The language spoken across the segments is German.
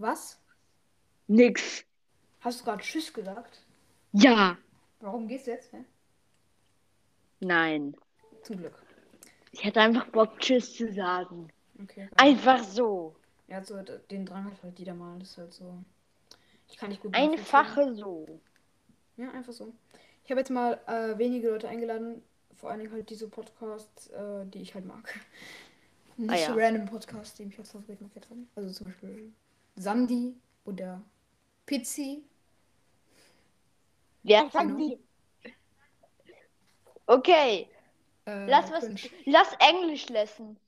Was? Nix. Hast du gerade Tschüss gesagt? Ja. Warum gehst du jetzt? Hä? Nein. Zum Glück. Ich hatte einfach Bock, Tschüss zu sagen. Okay. Einfach so. Ja, so d- den Drang hat halt jeder mal. Das ist halt so. Ich kann nicht gut Einfache so. Ja, einfach so. Ich habe jetzt mal äh, wenige Leute eingeladen, vor allen Dingen halt diese Podcasts, äh, die ich halt mag. Nicht Ah, ja. so random Podcasts, die mich als Favorit markiert haben. Also zum Beispiel Sandy oder Pizzi. Wer sagt die? Okay. Äh, Lass was. Cringe. Lass Englisch lassen.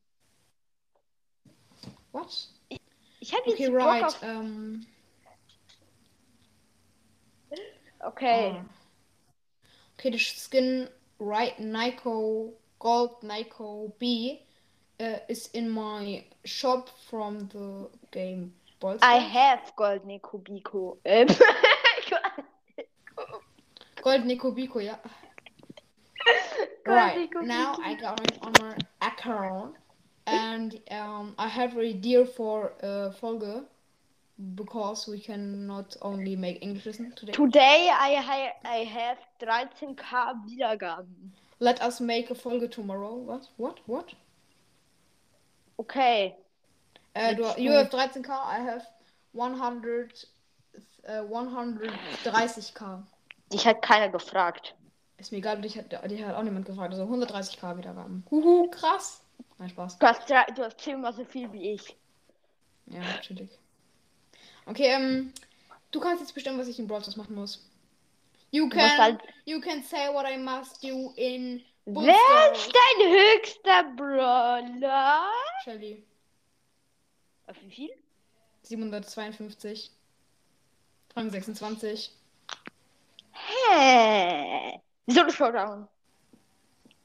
What? Ich habe jetzt Okay, Bock right. auf. Ähm, Okay. ah. Okay, the skin right Nico Gold Nico B uh, is in my shop from the game I have goldene Kubiko. Ähm. Gold Nico Biko, yeah. Gold right now I got it on my account and um, I have a deal for uh, Folge because we cannot only make English listen today. Today I, ha I have 13k Wiedergaben. Let us make a Folge tomorrow. What? What? What? Okay. Uh, du, you have 13k, I have 100, äh, 130k. Dich hat keiner gefragt. Ist mir egal, dich hat, dich hat auch niemand gefragt. Also 130k Wiedergaben. Huhu, krass. Nein, Spaß. Du hast, drei- du hast zehnmal so viel wie ich. Ja, chillig. Okay, ähm, du kannst jetzt bestimmen, was ich in Brawl Stars machen muss. You can, halt. you can say what I must do in Wer ist dein höchster Brawler? Shelly. Auf wie viel? 752. Rang 26. Hä? Solo Showdown.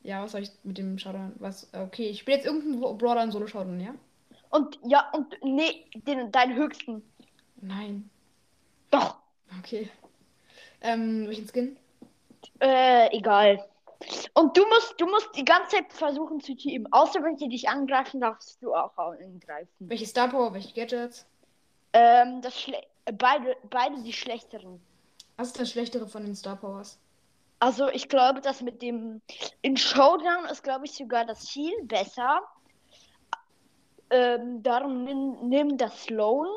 Ja, was soll ich mit dem Showdown? Was? Okay, ich spiele jetzt irgendeinen Brawler in Solo Showdown, ja? Und ja, und nee, den, deinen höchsten. Nein. Doch. Okay. Ähm, welchen Skin? Äh, egal. Und du musst, du musst die ganze Zeit versuchen zu teamen. Außer wenn sie dich angreifen, darfst du auch angreifen. Welche Star Power, welche Gadgets? Ähm, das schle beide, beide die schlechteren. Was ist das Schlechtere von den Star Powers? Also ich glaube, dass mit dem in Showdown ist, glaube ich, sogar das Ziel besser. Ähm, darum nimm, nimm das Sloan.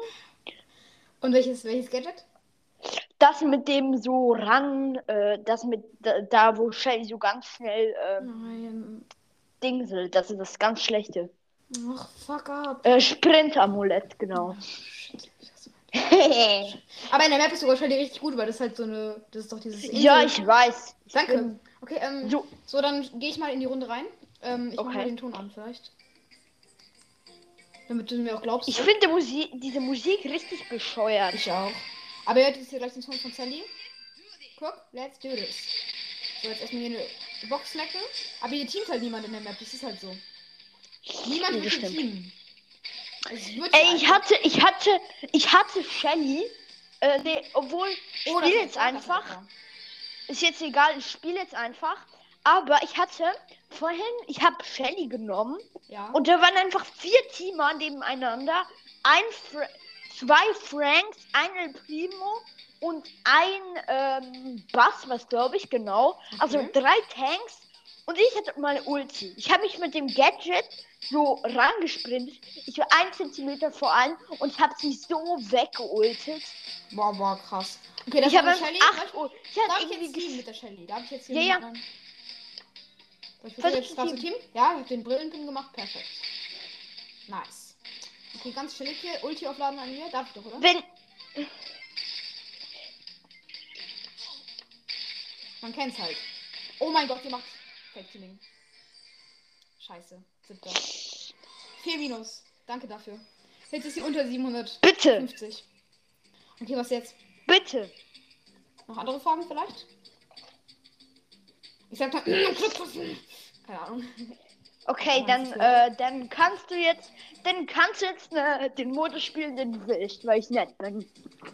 Und welches, welches Gadget? Das mit dem so ran, äh, das mit da, wo Shelly so ganz schnell ähm, dingselt, das ist das ganz schlechte. Ach, fuck up. Äh, Sprint-Amulett, genau. Aber in der Map ist sogar Shelly richtig gut, weil das ist halt so eine. Das ist doch dieses. ja, Insel- ich weiß. Danke. bin- Okay, ähm. So, So, dann gehe ich mal in die Runde rein. Ähm, ich Okay. mal den Ton an, vielleicht. Damit du mir auch glaubst. ich finde Musik, diese Musik richtig bescheuert. Ich auch. Aber ihr hört jetzt hier gleich den Ton von Sandy. Guck, let's do this. So, jetzt erstmal hier eine Box snacken. Aber hier teamt halt niemand in der Map. Das ist halt so. Niemand Nee, wird teamen. Ey, ich hatte, ich hatte, ich hatte Shelly. Äh, nee, obwohl, ich Oh, ist jetzt einfach. Ist jetzt egal, ich spiele jetzt einfach. Aber ich hatte vorhin, ich habe Shelly genommen Ja. und da waren einfach vier Teamer nebeneinander. Ein Fra zwei Franks, ein El Primo und ein ähm, Bass, was glaube ich, genau. Also Okay. drei Tanks und ich hatte meine Ulti. Ich habe mich mit dem Gadget so rangesprintet. Ich war ein Zentimeter vor allen und ich habe sie so weggeultet. Boah, boah, krass. Okay, das Ich habe Shelly. acht Uhr. Ich Darf hatte ich jetzt mit der Shelly? Darf ich jetzt hier Ja, ja. mit Soll ich zu teamen. teamen? Ja, ich hab den Brillenpin gemacht. Perfekt. Nice. Okay, ganz chillig hier. Ulti aufladen an mir. Darf ich doch, oder? Wenn Man kennt's halt. Oh mein Gott, ihr macht Fake Teaming. Scheiße. Siebter. 4 minus. Danke dafür. Jetzt ist sie unter 750. bitte, Okay, was jetzt? bitte. Noch andere Fragen vielleicht? Ich sag mal. Keine Ahnung. Okay, dann, äh, dann kannst du jetzt, dann kannst du jetzt äh, den Modus spielen, den du willst, weil ich nett bin.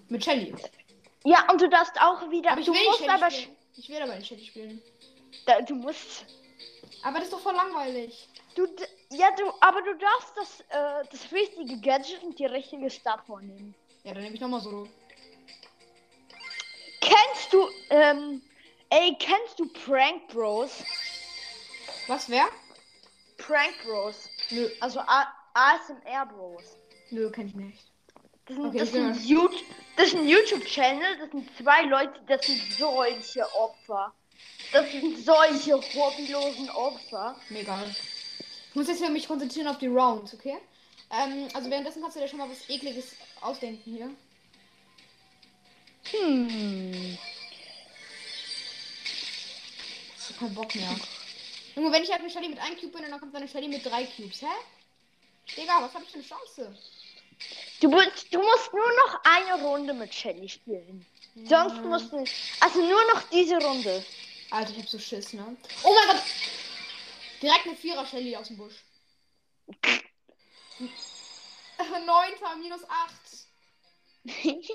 Mit Shelly. Ja, und du darfst auch wieder, Aber ich du will musst aber, spielen. Ich will aber nicht Shelly spielen. da, du musst, Aber das ist doch voll langweilig. du, ja, du, aber du darfst das, äh, das richtige Gadget und die richtige Star vornehmen. Ja, dann nehme ich nochmal Solo. Kennst du, ähm, ey, kennst du Prank Bros? Was, wer? Prank Bros. Nö, Also A ASMR Bros. nö, kenn ich nicht. Das sind, Okay, das sind, YouTube, das sind YouTube-Channel, das sind zwei Leute, das sind solche Opfer. Das sind solche hobbylosen Opfer. Mega. Ich muss jetzt hier mich konzentrieren auf die Rounds, okay? Ähm, also währenddessen kannst du dir schon mal was ekliges ausdenken hier. Hm. Ich hab keinen Bock mehr. Junge, wenn ich halt eine Shelly mit einem Cube bin, dann kommt eine Shelly mit drei Cubes, hä? Digga, was hab ich für eine Chance? Du, musst- du musst nur noch eine Runde mit Shelly spielen. Sonst Ja. musst du. Also nur noch diese Runde. Alter, ich hab so Schiss, ne? Oh mein Gott! Direkt eine Vierer Shelly aus dem Busch. Neunter minus acht.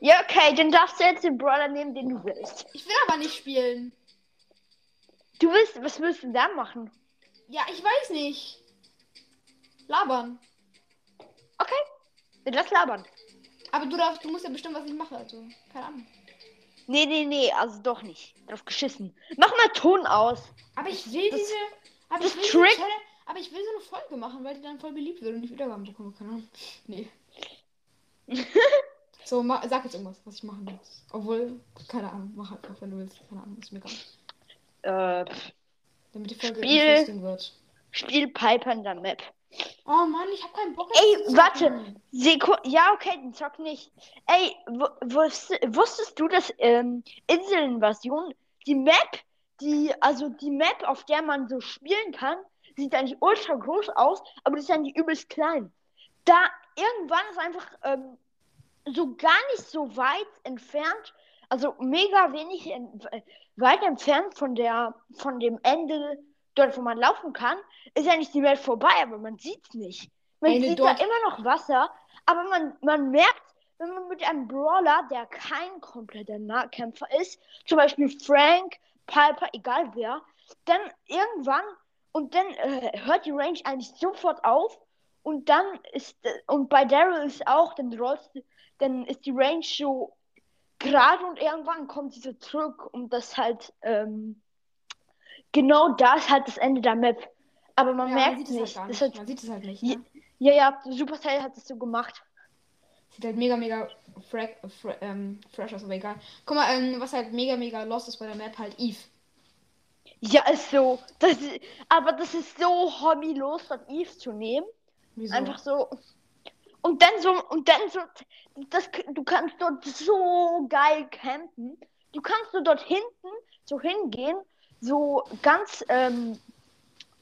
ja, okay, dann darfst du jetzt den Brawler nehmen, den du willst. Ich will aber nicht spielen. Du willst, was willst du da machen? Ja, ich weiß nicht. Labern. Okay, dann lass labern. Aber du darfst, du musst ja bestimmen, was ich mache, also. Keine Ahnung. Nee, nee, nee, also doch nicht. Drauf geschissen. Mach mal Ton aus. Aber ich will Das- diese. Aber das ich will so eine Trick- Challenge- aber ich will so eine Folge machen, weil die dann voll beliebt wird und ich Wiedergaben bekomme. Keine Ahnung. Nee. so, sag jetzt irgendwas, was ich machen muss. Obwohl, keine Ahnung, mach halt einfach, wenn du willst. Keine Ahnung, ist mir egal. Äh, Damit die Folge Spiel. wird. spiel Piper in der Map. Oh Mann, ich hab keinen Bock. Ey, warte. Seku ja, okay, den zock nicht. Ey, wu- wusst, wusstest du, dass ähm, Inselinvasion, die Map, die, also die Map, auf der man so spielen kann, sieht eigentlich ultra groß aus, aber die ist eigentlich übelst klein. Da irgendwann ist einfach ähm, so gar nicht so weit entfernt, also mega wenig en weit entfernt von der, von dem Ende, dort wo man laufen kann, ist eigentlich die Welt vorbei, aber man sieht's nicht. Man Eine sieht da immer noch Wasser, aber man, man merkt, wenn man mit einem Brawler, der kein kompletter Nahkämpfer ist, zum Beispiel Frank, Piper, egal wer, dann irgendwann und dann äh, hört die Range eigentlich sofort auf und dann ist äh, und bei Daryl ist auch, dann rollst du, dann ist die Range so gerade und irgendwann kommt sie so zurück und das halt ähm, genau da ist halt das Ende der Map. Aber man Ja, merkt sieht es nicht. Halt das nicht. hat, Man sieht es halt nicht. Ja. Ne? ja, ja, Supercell hat es so gemacht. Sieht halt mega, mega fra fra ähm, fresh aus, aber egal. Guck mal, ähm, was halt mega, mega lost ist bei der Map, halt Eve. Ja, ist so. Das ist, aber das ist so hobbylos, dort Eve zu nehmen. Wieso? Einfach so. Und dann so, und dann so, das, du kannst dort so geil campen. Du kannst so dort hinten so hingehen, so ganz, ähm,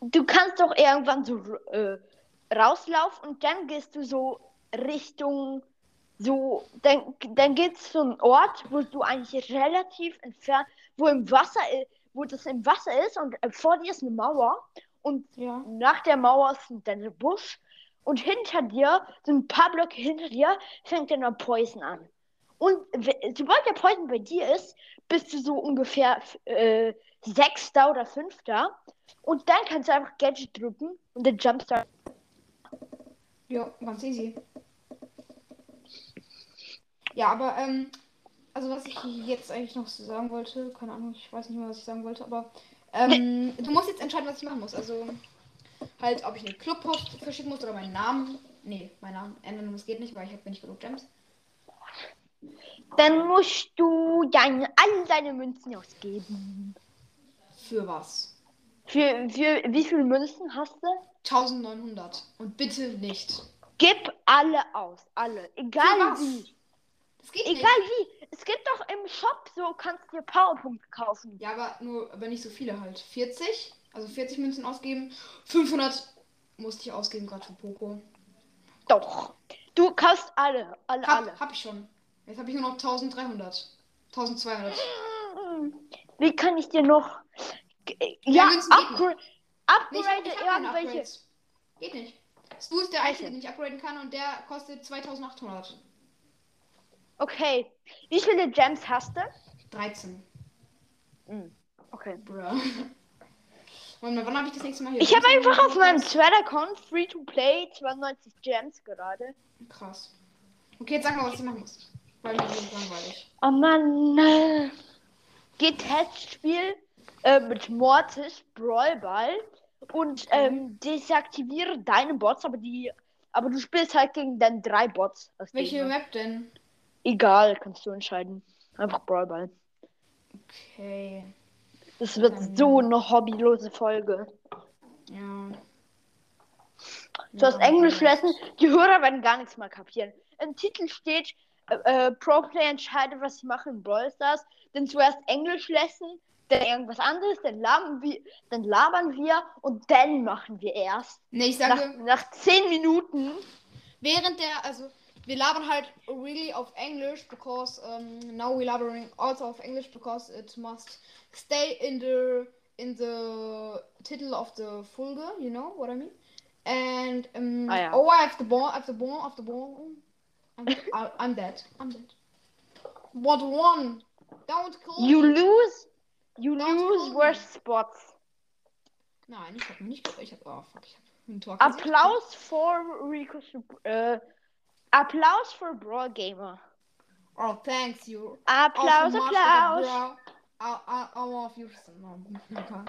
du kannst doch irgendwann so äh, rauslaufen und dann gehst du so Richtung, so, dann, dann geht's zu einem Ort, wo du eigentlich relativ entfernt, wo im Wasser, wo das im Wasser ist und äh, vor dir ist eine Mauer und Ja. nach der Mauer ist dann der Busch und hinter dir, so ein paar Blöcke hinter dir, fängt dann der Poison an. Und sobald der Poison bei dir ist, bist du so ungefähr äh, Sechster oder Fünfter. Und dann kannst du einfach Gadget drücken und den Jumpstart. Ja, ganz easy. Ja, aber, ähm, also was ich jetzt eigentlich noch so sagen wollte, keine Ahnung, ich weiß nicht mehr, was ich sagen wollte, aber, ähm, du musst jetzt entscheiden, was ich machen muss. Also, halt, ob ich eine Clubpost verschicken muss oder meinen Namen. Nee, meinen Namen ändern muss geht nicht, weil ich habe nicht genug Gems. Dann musst du deine, alle deine Münzen ausgeben. Für was? Für, für wie viele Münzen hast du? 1900. Und bitte nicht. Gib alle aus. Alle. Egal wie. Das geht Egal wie. Es gibt doch im Shop so, kannst du dir Powerpunkte kaufen. nicht. Ja, aber nur, aber nicht so viele halt. 40, also 40 Münzen ausgeben. 500 musste ich ausgeben, gerade für Poco. Doch. Du kaufst alle. Alle, alle. Hab, hab ich schon. Jetzt habe ich nur noch 1300. 1200. Wie kann ich dir noch. Ja, Nee, ich, upgrade hab keine irgendwelche. Geht nicht. Stu ist der einzige, den ich upgraden kann und der kostet 2800. Okay. Wie viele Gems hast du? 13. Hm, Okay. Bruh. Und wann habe ich das nächste Mal hier? Ich habe einfach auf meinem Sonntag? Thread-Account Free to Play 92 Gems gerade. Krass. Okay, jetzt sag mal, was ich machen muss. Weil mir ist langweilig. Oh Mann. Geht Testspiel äh, mit Mortis, Brawlball und ähm, desaktiviere deine Bots, aber die. Aber du spielst halt gegen dann drei Bots. Welche. Map denn? Egal, kannst du entscheiden. Einfach Brawlball. Okay. Das wird Dann- so eine hobbylose Folge. Ja. Du hast Englisch lesen, die Hörer werden gar nichts mehr kapieren. Im Titel steht, äh, äh, Pro Player entscheidet, was sie machen in Brawl Stars. Dann zuerst Englisch lesen, dann irgendwas anderes, dann labern wir, dann labern wir und dann machen wir erst. Nee, ich Nach, sage, nach zehn Minuten. während der, also, wir labern halt really auf Englisch, because um, now we laboring also auf English because it must stay in the in the title of the Folge, you know what I mean? And um, Ah, ja. oh, I have the ball, I have the ball, I have the ball. I'm, I, I'm dead. I'm dead. What one? Don't kill You me. lose, you Don't lose worst spots. Nein, ich hab nicht. Ich hab. Oh fuck, ich hab ein Tor. Applaus for Rico, äh, Applaus for Brawl Gamer. Oh, thanks you. Applaus, dem Applaus. Houston. Oh, okay.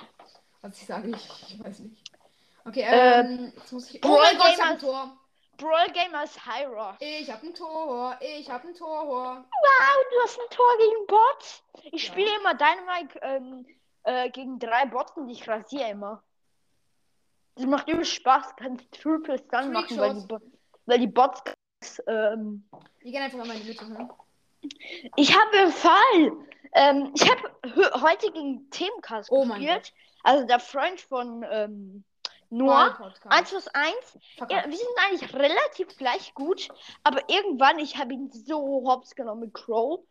Was ich sage, ich, ich weiß nicht. Okay, ähm, jetzt muss ich. Oh Brawl mein Gott, ich hab ein Tor. Brawl Gamers High Rock. Ich hab ein Tor. Ich hab ein Tor. Wow, du hast ein Tor gegen Bots. Ich Ja. spiele immer Dynamite ähm, äh, gegen drei Bots und ich rasiere immer. Das macht übel Spaß. Kannst Triple Stun machen, weil die, weil die Bots. Ähm, Wir gehen einfach immer in die Mitte. Hm? ich habe einen Fall. Ähm, ich habe heute gegen Themencast Oh gespielt. Also der Freund von ähm, Noah. Podcast. 1 plus 1. Ja, wir sind eigentlich relativ gleich gut, aber irgendwann, ich habe ihn so hops genommen mit Crow.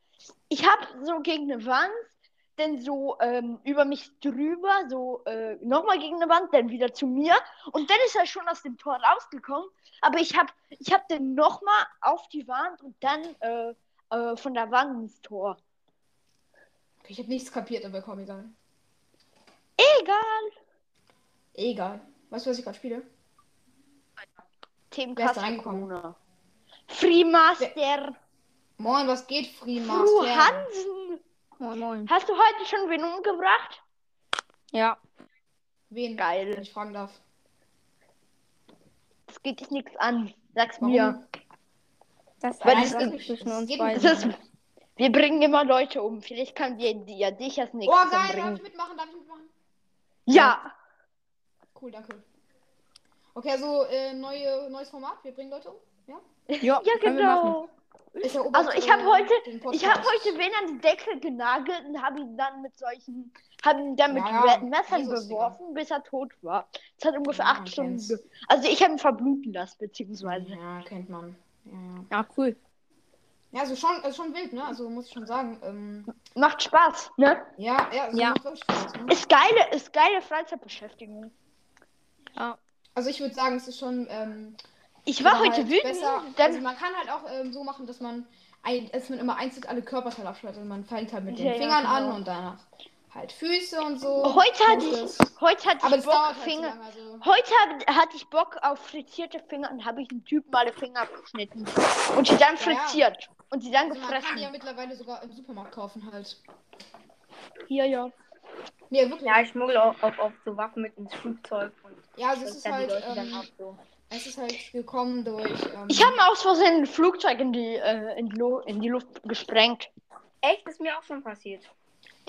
Ich habe so gegen eine Wand, dann so ähm, über mich drüber, so äh, nochmal gegen eine Wand, dann wieder zu mir und dann ist er schon aus dem Tor rausgekommen. Aber ich habe ich hab den nochmal auf die Wand und dann äh, äh, von der Wand ins Tor. Ich hab nichts kapiert, aber komm, egal. Egal. Egal. Weißt du, was ich gerade spiele? Da reingekommen? Corona. Freemaster. Moin, was geht, Fru Freemaster? Hansen. Moin, moin. Hast du heute schon wen umgebracht? Ja. Wen? Geil. Wenn ich fragen darf. Das geht dich nichts an. Sag's Warum? mir. Das Weil ist das ist- zwischen das uns beiden. Das ist, wir bringen immer Leute um. Vielleicht kann dir ja dich als Oh, nächstes geil, darf umbringen. ich mitmachen? Darf ich mitmachen? Ja. Cool, danke. Okay, also äh, neue, neues Format. Wir bringen Leute um. Ja? Ja, Ja, können wir machen. genau. Ja Also ich habe heute, den ich habe heute wen an die Decke genagelt und habe ihn dann mit solchen, habe ihn dann mit Ja, Messern Jesus, beworfen, bis er tot war. Es hat ungefähr Ja, acht Stunden. Also ich habe ihn verbluten lassen, beziehungsweise. Ja, kennt man. Ja, ja. Cool. ja also schon, also schon wild, ne? Also muss ich schon sagen. Ähm, Macht Spaß, ne? ja, ja, also Ja. Spaß, ne? Ist geile, ist geile Freizeitbeschäftigung. Ja. Also ich würde sagen, es ist schon. Ähm, Ich war heute halt wütend, besser. dann Also man kann halt auch ähm, so machen, dass man, ein, dass man immer einzeln alle Körperteile abschneidet. Also man fängt halt mit den Ja, ja, Fingern an genau. und danach halt Füße und so. Heute hatte ich, heute hatte Aber ich Bock, halt Finger. lange. Also, Heute hab, hatte ich Bock auf frittierte Finger und habe ich einen Typen alle Finger abgeschnitten. Und die dann Ja, ja. frittiert. Und die dann also man kann die ja gefressen. mittlerweile sogar im Supermarkt kaufen halt. Hier, ja. Nee, wirklich. Ja, ich schmuggle auch, auch oft so Waffen mit ins Flugzeug und Ja, also es das ist halt, ähm, ab so. Es ist halt gekommen durch. Ähm, Ich habe aus Versehen ein Flugzeug in die, äh, in, die Lu in die Luft gesprengt. Echt, ist mir auch schon passiert.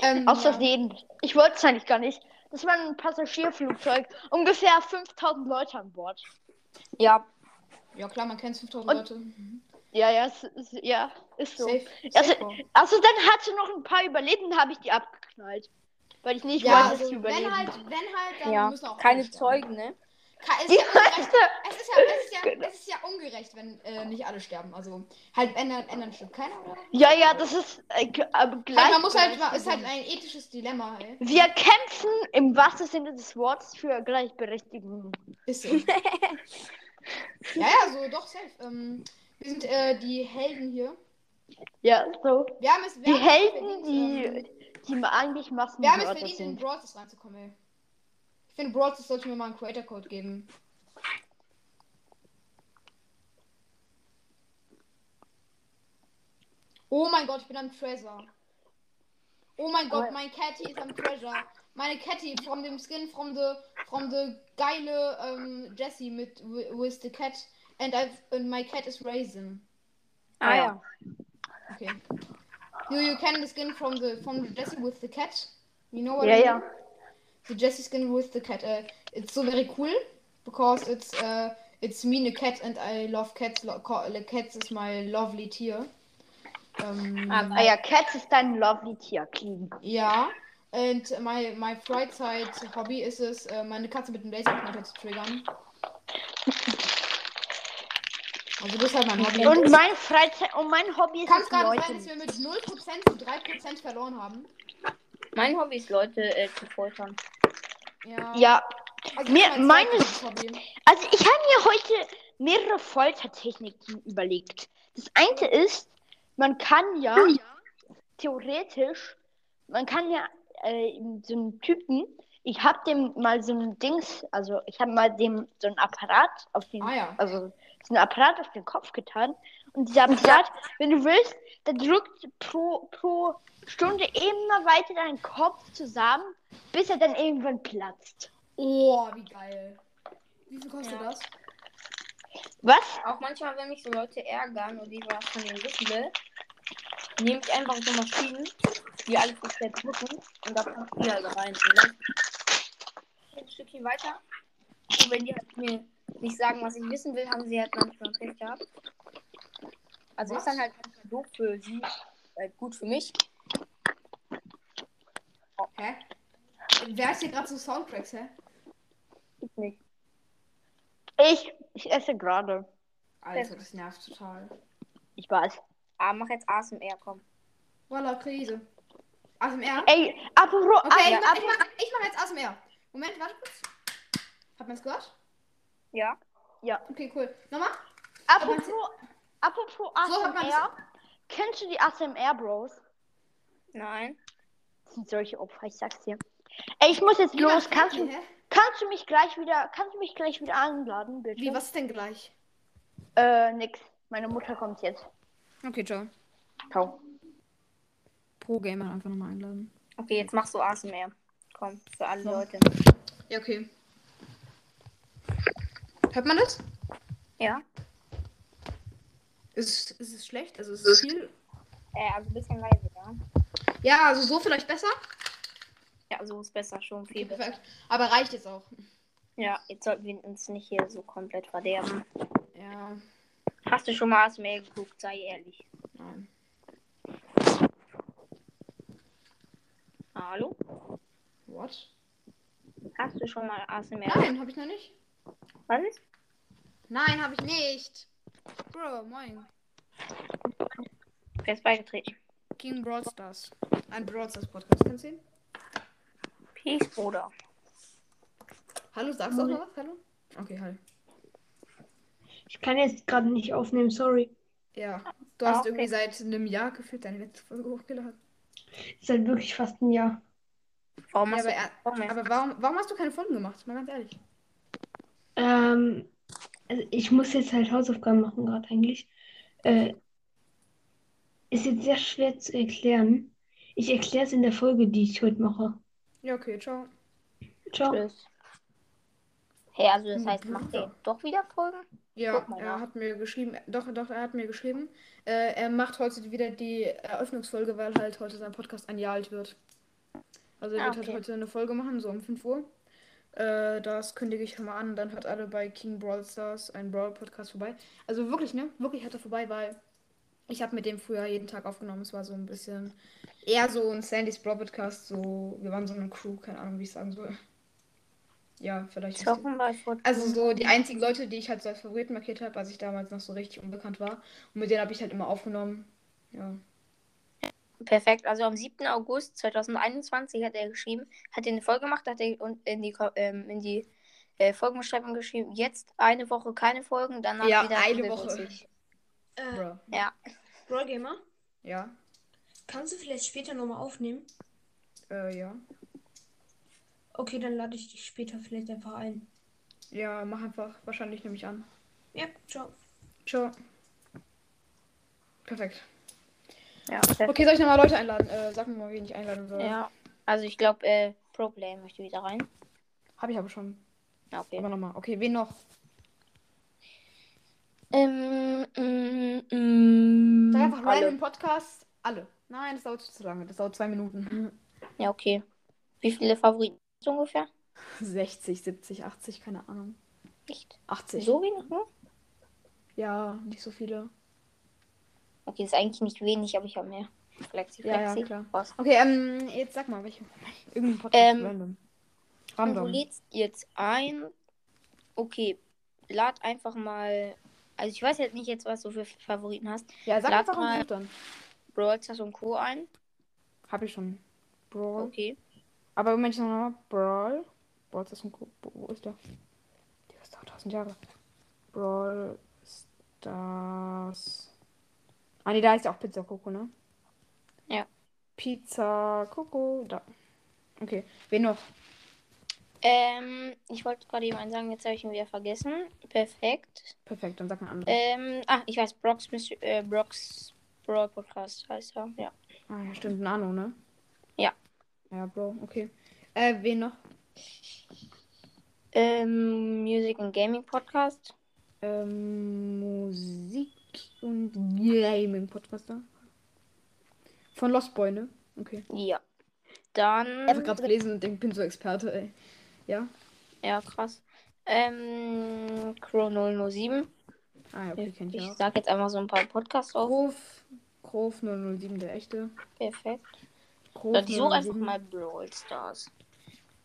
ähm, Aus ja. Versehen. Ich wollte es eigentlich gar nicht. Das war ein Passagierflugzeug. Ungefähr 5000 Leute an Bord. Ja, Ja klar, man kennt 5000 Und- Leute. Mhm. Ja, ja, ist, ist, ja, ist so. Safe. Also, Safe. also dann hatte noch ein paar überlebt und habe ich die abgeknallt. Weil ich nicht ja, wollte, also, dass sie überleben. wenn halt, wenn halt, dann ja. müssen auch Keine. Zeugen, ne? Es ist, ja es, ist ja, es, ist ja, es ist ja ungerecht, wenn äh, nicht alle sterben. Also halt ändern, ändern stirbt keiner, oder? Ja, ja, das ist äh, aber gleich. Halt, man muss halt, ist halt ein ethisches Dilemma, ey. Wir kämpfen im wahrsten Sinne des Wortes für Gleichberechtigung. Ist so. ja, ja, so doch safe. Ähm, wir sind äh, die Helden hier. Ja, so. Wir haben es, wir Die haben Helden, verdient, die, ähm, die eigentlich wir haben es verdient, in. Brawl reinzukommen, ey. Ich finde, Brawl Stars sollte mir mal einen Creator Code geben. Oh mein Gott, ich bin am Treasure. Oh mein Gott, mein Catty ist am Treasure. Meine Catty from dem Skin from the from the geile ähm, Jessie mit wi- with the cat and I and my cat is raisin. Ah ja. Okay. You you can the skin from the from the Jessie with the cat. You know what Ja, I mean? ja. The Jessie skin with the cat. Uh, it's so very cool because it's uh it's me a cat and I love cats. Lo cats is my lovely tier. Ähm, Ah ja, Cats ist dein lovely Tier, clean. ja. Und my my Freizeit Hobby ist es, äh, meine Katze mit dem Laserpointer zu triggern. Also das ist halt mein Hobby. Und mein Freizeit und mein Hobby ist Kann es, es gerade Leute. sein, dass wir mit 0% zu 3% verloren haben? Mein Hobby ist, Leute äh, zu foltern. Ja. Ja, also mir- das ist mein meines- zweites Hobby. also ich habe mir heute mehrere Foltertechniken überlegt. Das eine ist, man kann ja theoretisch, man kann ja äh, so einen Typen, ich habe dem mal so ein Dings, also ich habe mal dem so ein Apparat auf den, Ah ja. also so ein Apparat auf den Kopf getan und dieser Apparat, wenn du willst, der drückt pro, pro Stunde immer weiter deinen Kopf zusammen, bis er dann irgendwann platzt. Oh, wie geil. Wie viel kostet Ja. das? Was? Auch manchmal, wenn mich so Leute ärgern und ich was von denen wissen will, nehme ich einfach so Maschinen, die alles komplett drücken und da kommt die halt rein. Und dann ein Stückchen weiter. Und wenn die halt mir nicht sagen, was ich wissen will, haben sie halt manchmal Pech gehabt. Also Was? ist dann halt doof für sie, äh, gut für mich. Hä? Wer ist hier gerade so Soundtracks, hä? Ich nicht. Ich, ich esse gerade. Alter, das nervt total. Ich weiß. Ah, mach jetzt ASMR, komm. Voila, Krise. ASMR? Ey, apropos, Okay, ah, ich, mach, ich, mach, ich mach jetzt ASMR. Moment, warte kurz. Hat man es gehört? Ja. ja. Okay, cool. Nochmal? apropos, apropos So ASMR. Kennst du die ASMR Bros? Nein. Das sind solche Opfer, ich sag's dir. Ey, ich muss jetzt Wie los. Kannst du, kannst du mich gleich wieder, kannst du mich gleich wieder einladen, bitte? Wie, was ist denn gleich? Äh, nix. Meine Mutter kommt jetzt. Okay, ciao. Ciao. Pro Gamer einfach nochmal einladen. Okay, jetzt machst du ASMR. Komm, für alle So. Leute. Ja, okay. Hört man das? Ja. Ist, ist es schlecht? Also ist es viel? Äh, also ein bisschen leise, ja. Ja, also so vielleicht besser. Ja, so ist besser, schon viel Okay, besser. perfekt. Aber reicht jetzt auch. Ja, jetzt sollten wir uns nicht hier so komplett verderben. Ja, Hast du schon mal ASMR geguckt, sei ehrlich. nein. Hallo? What? Hast du schon mal ASMR? Nein, habe ich noch nicht. Was ist? Nein, habe ich nicht. Bro, moin. Wer ist beigetreten? King Brawl Stars. Ein Brawl Stars Podcast. Kennst du ihn? Peace, Bruder. Hallo, sagst du auch noch was? Hallo? Okay, hi. Ich kann jetzt gerade nicht aufnehmen, sorry. Ja, du Ah, hast okay. irgendwie seit einem Jahr gefühlt deine letzte Folge hochgeladen. Halt wirklich fast ein Jahr. Warum Ja, hast aber, du warum aber warum, warum hast du keine Folgen gemacht? Mal ganz ehrlich. Ähm, also ich muss jetzt halt Hausaufgaben machen gerade eigentlich. Äh, ist jetzt sehr schwer zu erklären. Ich erkläre es in der Folge, die ich heute mache. Ja, okay, ciao. Ciao. Tschüss. Hey, also das Hm, heißt, macht ihr doch wieder Folgen? Ja, er nach. hat mir geschrieben, doch, doch, er hat mir geschrieben, äh, er macht heute wieder die Eröffnungsfolge, weil halt heute sein Podcast ein Jahr alt wird. Also er Ah, wird halt okay. heute eine Folge machen, so um 5 Uhr. Äh, das kündige ich schon mal an. Dann hört alle bei King Brawl Stars ein Brawl Podcast vorbei. Also wirklich, ne? Wirklich hat er vorbei, weil ich habe mit dem früher jeden Tag aufgenommen. Es war so ein bisschen eher so ein Sandys Brawl Podcast. So, wir waren so eine Crew, keine Ahnung, wie ich sagen soll. Ja, vielleicht. ihr- Zocken bei Fortnite. also so die einzigen Leute, die ich halt so als Favoriten markiert habe, als ich damals noch so richtig unbekannt war. Und mit denen habe ich halt immer aufgenommen. Ja. Perfekt. Also am 7. August 2021 hat er geschrieben, hat er eine Folge gemacht, hat er und in die, ähm, in die äh, Folgenbeschreibung geschrieben, jetzt eine Woche keine Folgen, danach Ja, wieder eine Woche. Äh, Bro. Ja. Gamer, Ja. kannst du vielleicht später nochmal aufnehmen? Äh, ja. Okay, dann lade ich dich später vielleicht einfach ein. Ja, mach einfach. Wahrscheinlich nehme ich an. Ja, ciao. Ciao. Perfekt. Ja. Okay, soll ich nochmal Leute einladen? Äh, sag mir mal, wen ich einladen soll. Ja. Also ich glaube, äh, Pro-Play möchte wieder rein. Habe ich aber schon. Ja, okay. Aber nochmal. Okay, wen noch? Ähm, mm, mm, Sag einfach alle. random Podcast. Alle. Nein, das dauert zu lange. Das dauert zwei Minuten. Ja, okay. Wie viele Favoriten hast du ungefähr? 60, 70, 80, keine Ahnung. Echt? 80. So wenig nur? Ja, nicht so viele. Okay, ist eigentlich nicht wenig, aber ich habe mehr. Flexi, Ja, ja, Flexi. klar. Was? Okay, ähm, jetzt sag mal, welche. Irgendein Podcast Ähm, random. Und du Random. lädst jetzt ein. Okay, lad einfach mal. Also ich weiß jetzt nicht jetzt, was du für Favoriten hast. Ja, sag lad einfach mal dann. Brawl Stars und Co. ein. Hab ich schon. Brawl. Okay. Aber Moment, ich noch mal. Brawl. Brawl ist das ein Ko- Wo wo ist der? Der ist doch 1000 Jahre. Brawl Stars. Ah, nee, da ist ja auch Pizza Coco, ne? Ja. Pizza Coco. Da. Okay. Wen noch? Ähm, ich wollte gerade einen sagen, jetzt habe ich ihn wieder vergessen. Perfekt. Perfekt, dann sag mal andere. Ähm, ah, ich weiß, Mystery- äh, Brock's Brawl Podcast heißt er. Ja. Ah, ja, stimmt. Nano, ne? Ja. Ja, Bro, okay. Äh, wen noch? Ähm, Music and Gaming Podcast. Ähm, Musik und Gaming Podcaster. Von Lost Boy, ne? Okay. Ja. Dann. Ich habe gerade gelesen und denk, bin so Experte, ey. Ja? Ja, krass. Ähm, Chrono 07. Ah, ja, okay, kenn ich Ich auch. sag jetzt einfach so ein paar Podcasts auf. Grof, Grof 007, der echte. Perfekt. Grof Dann such einfach 007. mal Brawl Stars.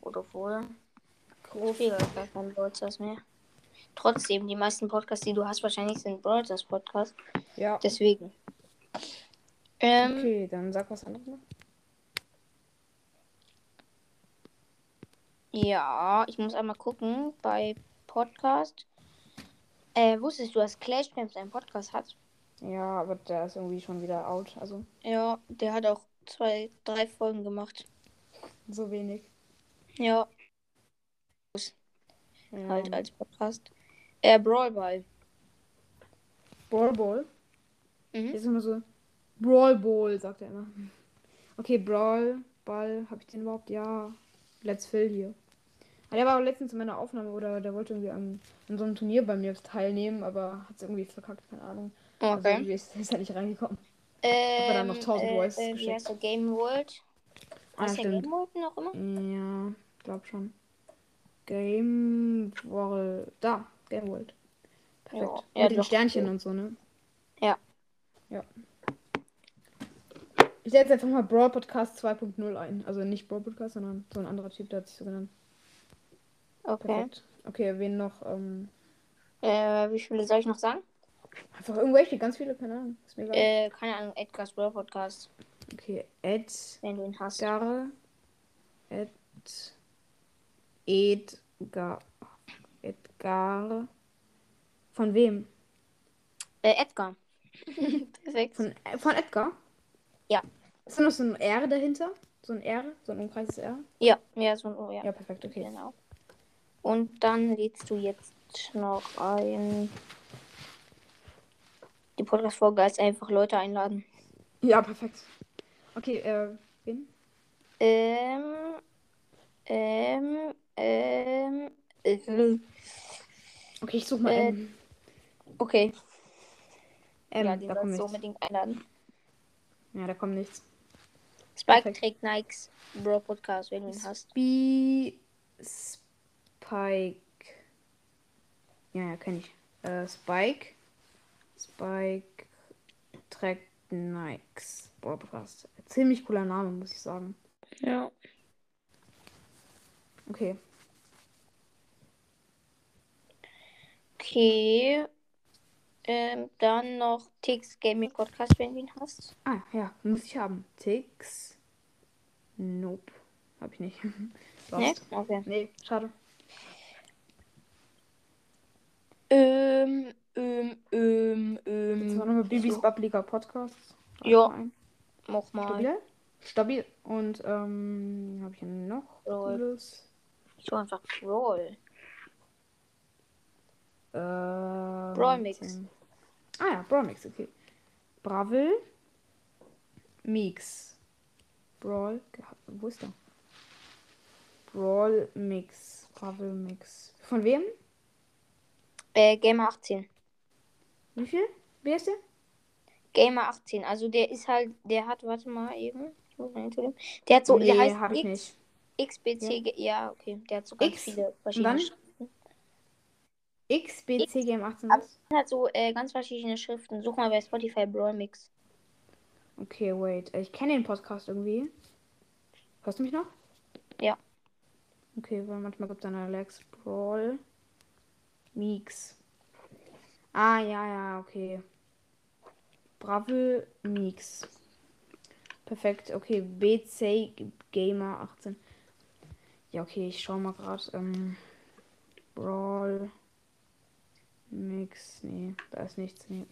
Oder wohl? Grof. Gar kein Brawl Stars mehr. Trotzdem, die meisten Podcasts, die du hast, wahrscheinlich sind Stars Podcasts. Ja. Deswegen. Ähm, Okay, dann sag was anderes noch. Ja, ich muss einmal gucken bei Podcast. Äh, wusstest du, dass Clash Games einen Podcast hat? Ja, aber der ist irgendwie schon wieder out. Also Ja, der hat auch zwei, drei Folgen gemacht. so wenig. Ja, Ja. halt als Podcast. Äh, Brawl Ball. Brawl Ball. Mhm. Ist immer so. Brawl Ball, sagt er immer. Okay, Brawl Ball. Habe ich den überhaupt? Ja. Let's Fill hier. Ah, Der war auch letztens in meiner Aufnahme oder der wollte irgendwie an, an so einem Turnier bei mir teilnehmen, aber hat es irgendwie verkackt, keine Ahnung. Also Okay. irgendwie ist, ist er nicht reingekommen. Ähm, dann noch 1000 äh, Voice äh, Wie heißt der? Game World? Ah, Heißt der. Game World noch immer? Ja, glaub schon. Game World. Da, Game World. Perfekt. Ja, Mit den. Sternchen und so, ne? Ja. Ja. Ich setze einfach mal Brawl Podcast 2.0 ein. Also nicht Brawl Podcast, sondern so ein anderer Typ, der hat sich so genannt. Okay. Perfekt. Okay, wen noch? Ähm, Äh, wie viele soll ich noch sagen? einfach irgendwelche, ganz viele, keine Ahnung. Äh, keine Ahnung, Edgar's Brawl Podcast, Okay, Ed. wenn du ihn hast. Edgar. Ed. Edgar. Edgar. Von wem? Äh, Edgar. Perfekt. Von, äh, von Edgar? Ja. Ist da noch so ein R dahinter? So ein R? So ein umkreises R? Ja, ja, so ein oh, ja. Ja, perfekt, okay. Genau. Und dann lädst du jetzt noch ein. Die Podcast-Folge als einfach Leute einladen. Ja, perfekt. Okay, äh, wen? Ähm. Ähm. Ähm. Äh, Okay, ich such mal Äh, M. okay. M, ja, die da kommt sollst du nichts. unbedingt einladen. Ja, da kommt nichts. Spike Perfekt. trägt Nikes Bro Podcast, wenn du ihn hast. Spi Spike. Ja, ja, kenn ich. Äh, Spike. Spike trägt Nikes. Podcast. Ziemlich cooler Name, muss ich sagen. Ja. Okay. Okay. Ähm, dann noch Tix Gaming Podcast, wenn du ihn hast. Ah, ja, muss ich haben. Tix. Nope. Hab ich nicht. Ne? Lost. Okay. Nee, schade. Ähm, ähm, ähm, Jetzt war ähm. nochmal Bibis so. Bubbliger Podcast. Ja. Ein. Mach mal. Stabil. Stabil. Und, ähm, habe ich noch cooles? Ich tu einfach Brawl. Äh, Brawl Mix. Ah ja, Brawl Mix, okay. Bravil. Mix. Brawl. Wo ist der? Brawl Mix. Brawl Mix. Von wem? Äh, Gamer 18. Wie viel? Wer ist der? Gamer 18. Also der ist halt, der hat, warte mal eben. Der hat so, der heißt X, nicht. XBC. Ja. ja, okay. Der hat so ganz X. viele Und verschiedene dann? XBC Game 18. Aber- Der hat so äh, ganz verschiedene Schriften. Such mal bei Spotify Brawl Mix. Okay, wait. Ich kenne den Podcast irgendwie. Hörst du mich noch? Ja. Okay, weil manchmal gibt es dann Alex Brawl Mix. Ah, ja, ja, okay. Bravo Mix. Perfekt. Okay, BC Gamer 18. Ja, okay, ich schau mal gerade. Ähm, Brawl Mix. Nee, da ist nichts. Nee.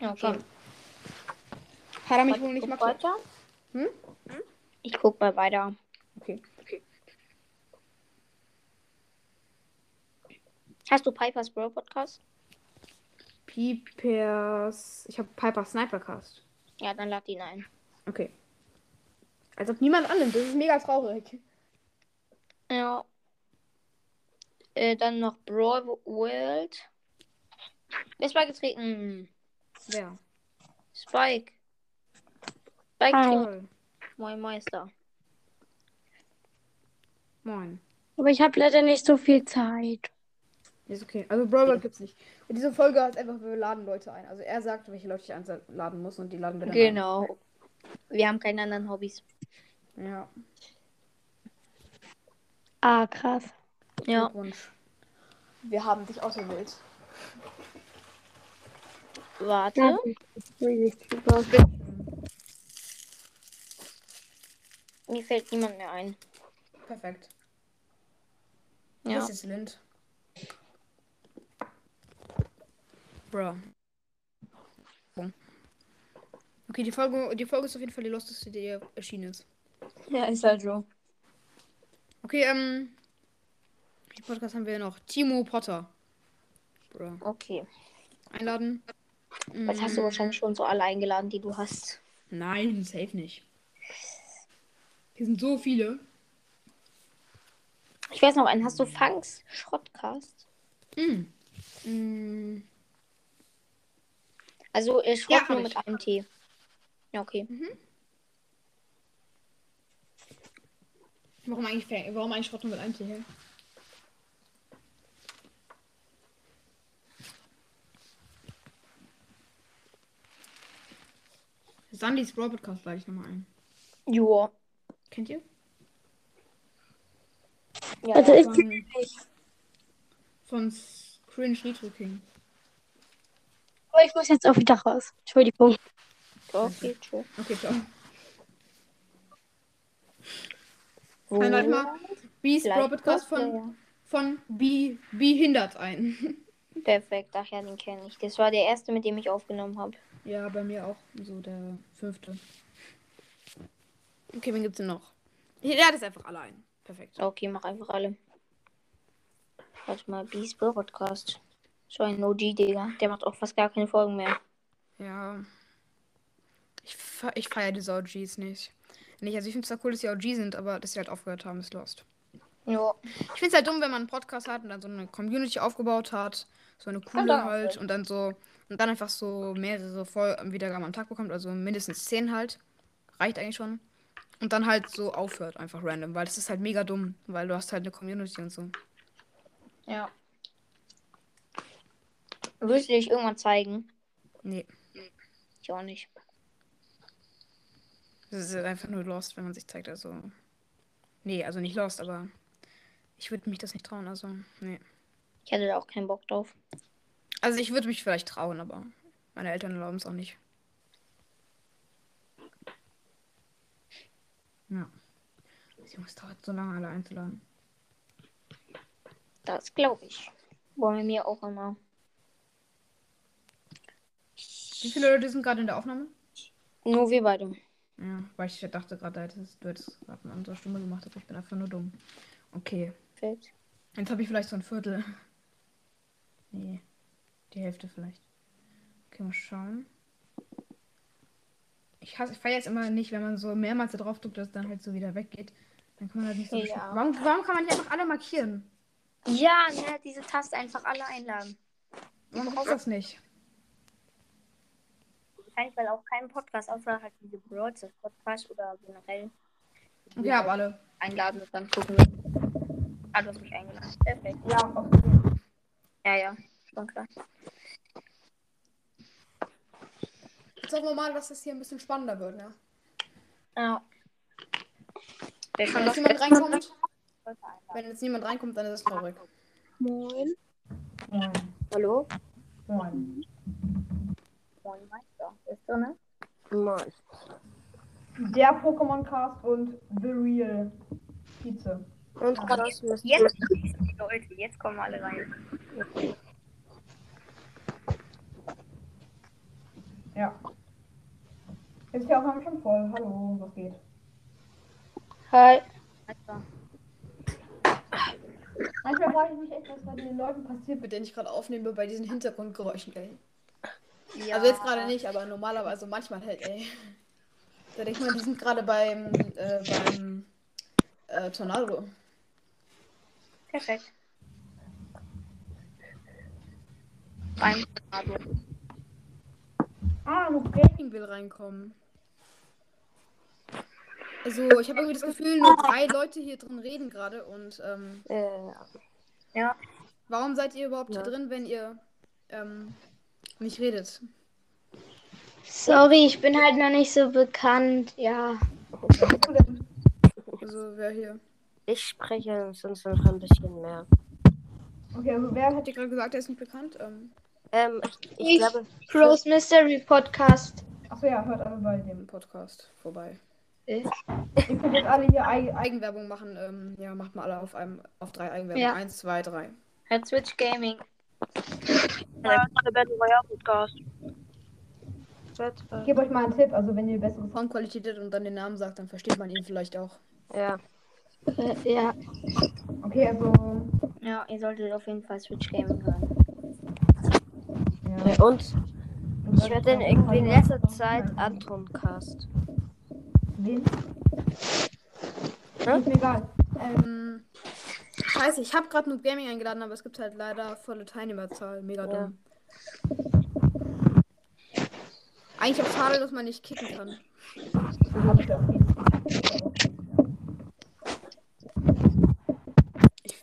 Ja, okay. Schon. Hat er mich wohl nicht markiert? weiter. Hm? Ich guck mal weiter. Okay. okay. Hast du Pipers Brawl Podcast? Pipers. Ich habe Piper Snipercast. Ja, dann lad ihn ein. Okay. Als ob niemand annimmt. Das ist mega traurig. Ja. Äh, dann noch Brawl World. Wer ist beigetreten? Wer? Spike. Spike Hi. Moin Meister. Moin. Aber ich habe leider nicht so viel Zeit. Ist okay. Also Brawler gibt's nicht. Und diese Folge heißt einfach, wir laden Leute ein. Also er sagt, welche Leute ich einladen muss und die laden wir dann Genau. Wir haben keine anderen Hobbys. ein. Ja. Ah, krass. Ja. Wir haben dich ausgewählt. Warte. Mir fällt niemand mehr ein. Perfekt. Ja. Das ist Lind. Bro. Okay, die Folge, die Folge ist auf jeden Fall die losteste, die erschienen ist. Ja, ist halt so. Okay, ähm. Die Podcast haben wir noch. Timo Potter. Bro. Okay. Einladen. Das hast du wahrscheinlich schon so alle eingeladen, die du hast. Nein, safe nicht. Hier sind so viele. Ich weiß noch einen. Hast du Fangs Schrottcast? Mm. Mm. Also äh, Schrott Ja, nur ich. mit einem T. Ja, okay. Warum eigentlich, warum eigentlich Schrott nur mit einem T Sandys Brawl Podcast lade ich nochmal ein. Joa. Kennt ihr? Ja, Also ja. ich Von, von Cringe Nitro King. Aber ich muss jetzt auch wieder raus. Entschuldigung. okay, tschüss. Okay, ciao. Wo? Dann ich mal Bees Brawl Podcast von, der. von Be Behindert ein. Perfekt, ach ja, den kenne ich. Das war der erste, mit dem ich aufgenommen habe. Ja, bei mir auch so der fünfte. Okay, wen gibt's denn noch? Ja, das ist einfach alle ein. Perfekt. Okay, mach einfach alle. Warte mal, Beast Podcast. So ein OG, Digga. Der macht auch fast gar keine Folgen mehr. Ja. Ich, fe ich feiere diese OGs nicht. Nicht, also ich finde es zwar cool, dass die OG sind, aber dass sie halt aufgehört haben, ist lost. Ja. Ich finde es halt dumm, wenn man einen Podcast hat und dann so eine Community aufgebaut hat. So eine coole halt. Und dann so. Und dann einfach so mehrere Voll Wiedergaben am Tag bekommt. Also mindestens zehn halt. Reicht eigentlich schon. Und dann halt so aufhört, einfach random. Weil das ist halt mega dumm. Weil du hast halt eine Community und so. Ja. Willst du dich irgendwann zeigen? Nee. Ich auch nicht. Das ist halt einfach nur lost, wenn man sich zeigt. Also. Nee, also nicht lost, aber. Ich würde mich das nicht trauen, also. Nee. Ich hätte da auch keinen Bock drauf. Also ich würde mich vielleicht trauen, aber meine Eltern erlauben es auch nicht. Ja. Jungs, dauert so lange, alle einzuladen. Das glaube ich. Wollen wir mir auch immer. Wie viele Leute sind gerade in der Aufnahme? Nur wir beide. Ja, weil ich dachte gerade, du hättest, gerade eine andere Stimme gemacht, aber ich bin einfach nur dumm. Okay. Perfekt. Jetzt habe ich vielleicht so ein Viertel. Nee. Die Hälfte vielleicht. Okay, mal schauen. Ich, hasse- ich feiere es immer nicht, wenn man so mehrmals da drauf drückt, dass es dann halt so wieder weggeht. Dann kann man halt nicht so. Ja. Warum, warum kann man nicht einfach alle markieren? Ja, ne, diese Taste einfach alle einladen. Warum brauchst du das nicht? Wahrscheinlich, weil auch kein Podcast, außer halt diese Broads Podcast oder generell Okay, aber alle. einladen und dann gucken wir. Ah, du hast mich eingeladen. Perfekt. Ja, Ja, ja, schon klar. Jetzt hoffen wir mal, dass das hier ein bisschen spannender wird, ne? Ja. Wer kann Wenn jetzt niemand reinkommt, wenn jetzt niemand reinkommt, dann ist es traurig. Moin. Moin. Hallo? Moin. Moin, Meister. Ist du, ne? Moin. Der Pokémon Cast und The Real Pizza. Und Mystery. Jetzt, Leute, jetzt kommen alle rein. Ja. Ist die Aufnahme schon voll. Hallo, was geht? Hi. Manchmal frage ich mich echt, was bei den Leuten passiert, mit denen ich gerade aufnehme, bei diesen Hintergrundgeräuschen, ey. Ja. Also jetzt gerade nicht, aber normalerweise manchmal halt, ey. Da denkt man, die sind gerade beim, äh, beim äh, Tornado. Perfekt. Beim Tornado. Ah, nur Gaming will reinkommen. Also, ich habe irgendwie das Gefühl, nur drei Leute hier drin reden gerade und ähm, Äh, Ja. warum seid ihr überhaupt Ja. hier drin, wenn ihr ähm, nicht redet? Sorry, ich bin halt noch nicht so bekannt. Ja. Also, wer hier? ich spreche sonst noch ein bisschen mehr. Okay, also wer hat dir gerade gesagt, der ist nicht bekannt? Ähm, Ähm, ich, ich Ich. glaube, Crow's Mystery Podcast. Achso, ja, hört alle bei dem Podcast vorbei. Äh. Ihr könnt jetzt alle hier Eig Eigenwerbung machen. Ähm, ja, macht mal alle auf einem auf drei Eigenwerbung. Ja. Eins, zwei, drei. Herr Switch Gaming. der Battle Royale Podcast. Ich gebe euch mal einen Tipp, also wenn ihr bessere Soundqualität habt und dann den Namen sagt, dann versteht man ihn vielleicht auch. Ja. Äh, ja. Okay, also. Ja, ihr solltet auf jeden Fall Switch Gaming hören. Äh, Und ich werde dann irgendwie in letzter Zeit Anton Cast. Wen? Hä? Ist mir egal. Ähm, scheiße, ich habe gerade nur Gaming eingeladen, aber es gibt halt leider volle Teilnehmerzahl. Mega Ja. dumm. Eigentlich auch schade, dass man nicht kicken kann.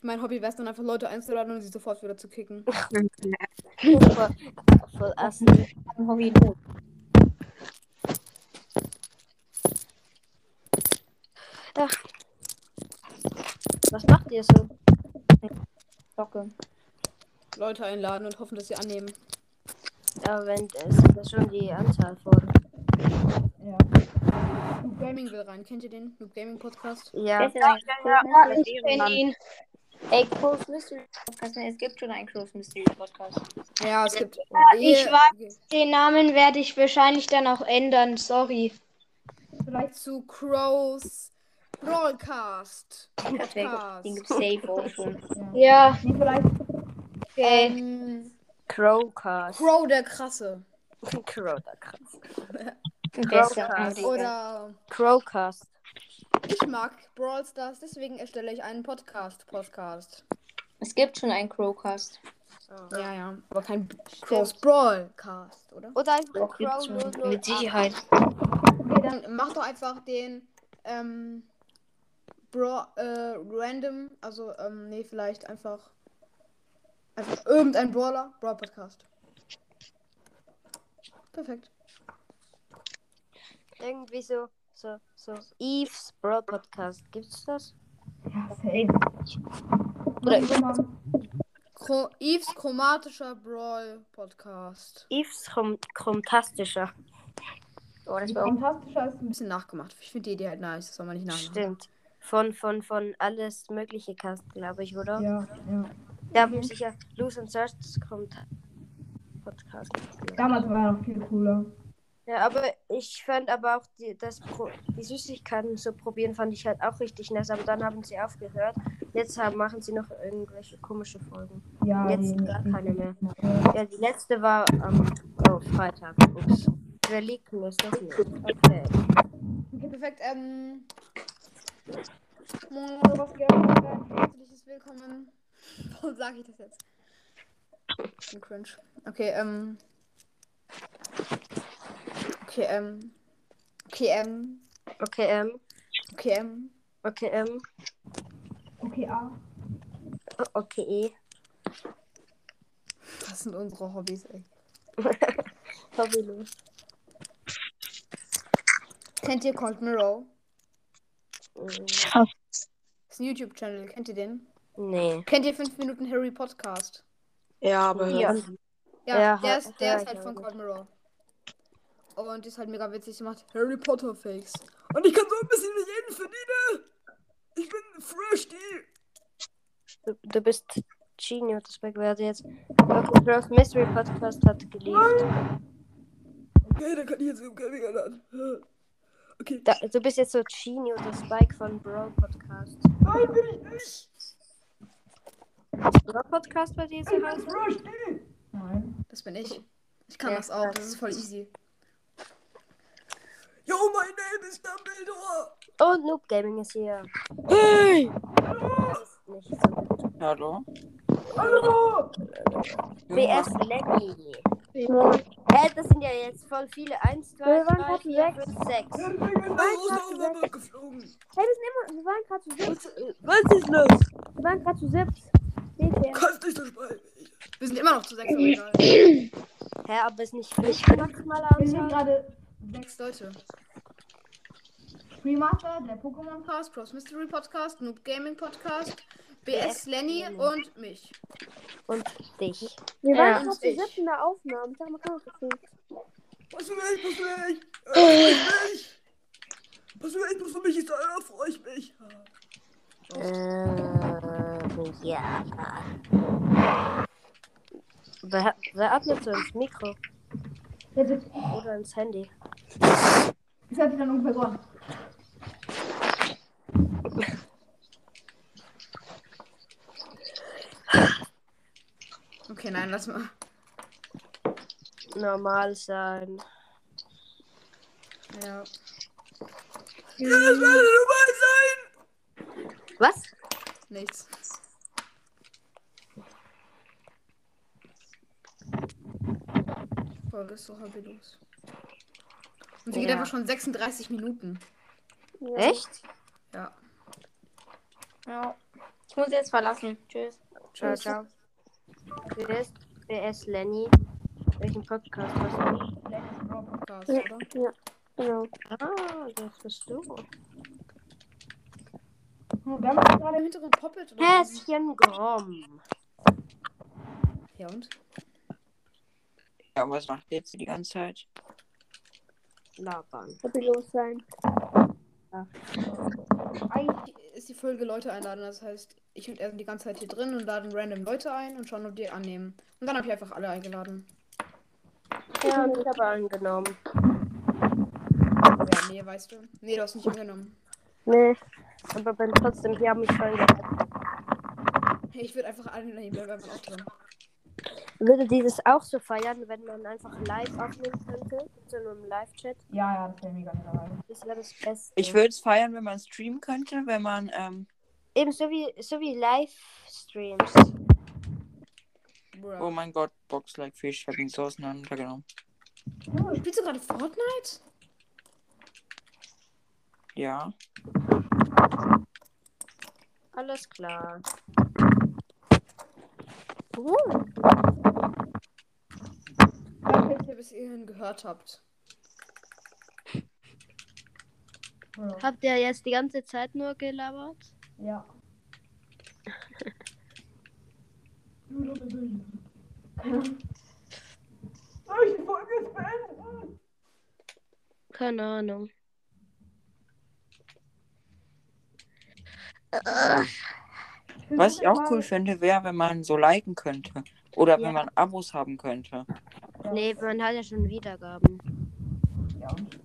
Mein Hobby wäre es dann einfach Leute einzuladen und sie sofort wieder zu kicken. Voll. Ein Hobby gut. Was macht ihr so? Glocke. Leute einladen und hoffen, dass sie annehmen. Aber wenn es das schon die Anzahl von. Ja. Noob Gaming will rein. Kennt ihr den? Noob Gaming Podcast? Ja. Ein Ja, Crow's ich kenne Mann? ihn. Ey, Crow's Mystery Podcast. ne, Es gibt schon einen Crow's Mystery Podcast. Ja, es gibt. ich weiß. Den Namen werde ich wahrscheinlich dann auch ändern. Sorry. Vielleicht zu Crows Broadcast. Perfekt. Podcast. Den gibt's safe auch schon. Ja. Nee, vielleicht. Okay. Ähm, Crowcast. Crow der Krasse. Crow, da krass. Besser. Crowcast. Oder Crowcast. Ich mag Brawl Stars, deswegen erstelle ich einen Podcast. Podcast. Es gibt schon einen Crowcast. Ja, ja. Aber kein Crows Brawlcast, oder? Oder einfach Doch, Crow. 008. Mit Sicherheit. Okay, dann mach doch einfach den ähm, Bra äh, random, also ähm, nee, vielleicht einfach einfach irgendein Brawler, Brawl Podcast. Perfekt. Irgendwie so, so, so. Eve's Brawl Podcast. Gibt's das? Ja, safe. Oder Chro Eves chromatischer Brawl Podcast. Eve's Chrom Chromtastischer. Oh, das war auch Fantastischer ist ein bisschen nachgemacht. Ich finde die Idee halt nice, das soll man nicht nachmachen. Stimmt. Von, von, von alles Mögliche Cast, glaube ich, oder? Ja, ja. Da haben sicher Lose and Search kommt. Podcast. Damals war er noch viel cooler. Ja, aber ich fand aber auch die, das Pro, die Süßigkeiten zu probieren, fand ich halt auch richtig nice. Aber dann haben sie aufgehört. Jetzt haben, machen sie noch irgendwelche komische Folgen. Ja, Jetzt die- gar keine mehr. Ja. Ja, die letzte war am oh, Freitag. Ups. Wer liegt mir? Ist das nicht? Okay. Okay, perfekt. Ähm. Moin? Herzliches Willkommen. Warum sage ich das jetzt? Ich bin cringe. Okay, ähm. Okay, ähm. Okay, ähm. Okay, ähm. Okay, ähm. Okay, ähm. Okay, A. Okay, eh. Was sind unsere Hobbys, ey? Hobbylos. Kennt ihr Cold Mirror? Mm, Das ist ein YouTube-Channel. Kennt ihr den? Nee. Kennt ihr 5 Minuten Harry Podcast? Ja, aber Ja. Ja, Ja, der hör- ist, der ist ich halt auch von. Cold Mirror. Und ist halt mega witzig. Sie macht Harry Potter Fakes. Und ich kann so ein bisschen wie jeden verdienen. Ich bin fresh, die. Du, du bist Genie und das werde jetzt. Okay, Bros Mystery Podcast hat geliebt. Okay, dann kann ich jetzt Gaming ändern. Okay. Da, du bist jetzt so Genie und der Spike von Bro Podcast. Nein, bin ich nicht. Bro Podcast bei dir so heißt? fresh, die. Nein. Das bin ich. Ich kann Ja, das auch. Das ist voll easy. Yo, my name is Dumbledore. Und Noob Gaming ist hier. Hey! Ist nicht so gut. Hallo? Hallo. BS Lenny. Hä, das sind ja jetzt voll viele. 1, 2, Wir waren 3, gerade 4, sechs. 5, 6. Ich bin aus der Oberbank geflogen. Hey, wir sind immer. Wir waren gerade zu siebt. Was ist los? Wir waren gerade zu siebt. Seht ihr? Kannst nicht so spalten. Wir sind immer noch zu sechs, aber egal. Hä, aber ist nicht nicht maximale Wir sind Anzahl. gerade sechs Leute. Remaster, der Pokémon Cast, Pros Mystery Podcast, Noob Gaming Podcast, BS Lenny Lenny. und mich. Und dich. Wir Ja. waren gerade zu Ich. siebt in der Aufnahme. Sag mal, kann man das Was für mich, was für mich? Äh, mich. Was für mich, was für mich da, da freue ich mich. Äh, ja. Wer, wer atmet so ins Mikro? Oder ins Handy? Ich hatte dann ungefähr so an. Okay, nein, lass mal. Normal sein. Ja. Ja, das werde normal sein. Was? Nichts. Folge ist so hobbylos. Und sie geht Ja. einfach schon 36 Minuten. Echt? Ja. Ja. Ich muss jetzt verlassen. Tschüss. Ciao, ciao. BS, BS Lenny. Welchen Podcast hast du? Lenny's Podcast, Ja. oder? Genau. Ah, das bist du. Wir haben gerade im Hintergrund Poppet? Häschen Grom. Ja und? Ja, was macht ihr jetzt die ganze Zeit? Labern. Hobbylos sein. Eigentlich ist die Folge Leute einladen. Das heißt, ich und er sind die ganze Zeit hier drin und laden random Leute ein und schauen, ob die annehmen. Und dann habe ich einfach alle eingeladen. Ja, und ich habe angenommen. Ja, nee, weißt du. Nee, du hast nicht angenommen. Nee, aber bin trotzdem, die haben mich schon ich würde einfach alle nehmen, wir einfach auch drin. Würde dieses auch so feiern, wenn man einfach live aufnehmen könnte? So einem Live-Chat? Ja, ja, das wäre mega dabei. Das wäre das Beste. Ich würde es feiern, wenn man streamen könnte, wenn man, ähm, Eben so wie, so wie Livestreams. oh mein Gott, Box like Fish, ich hab ihn so auseinandergenommen. Oh, spielst du gerade Fortnite? Ja. Alles klar. Uh, dass ihr bis hierhin gehört habt. habt ihr jetzt die ganze Zeit nur gelabert? Ja. Soll ich die Folge jetzt beenden? Keine Ahnung. Was ich auch cool finde, wäre, wenn man so liken könnte. Oder Ja. wenn man Abos haben könnte. Nee, man hat ja schon Wiedergaben. Ja, und?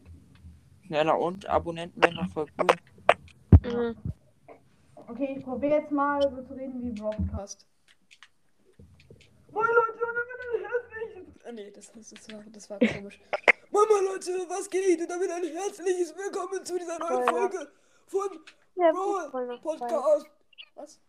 Ja, na und Abonnenten wären doch voll cool. Mhm. Okay, ich probiere jetzt mal so zu reden wie Broadcast. Moin Leute, und damit ein herzliches... Ah, nee, das, das, das, war, das war komisch. Moin, moin Leute, was geht? Und damit ein herzliches Willkommen zu dieser neuen Folge von Ja, Brawl. Podcast. Was?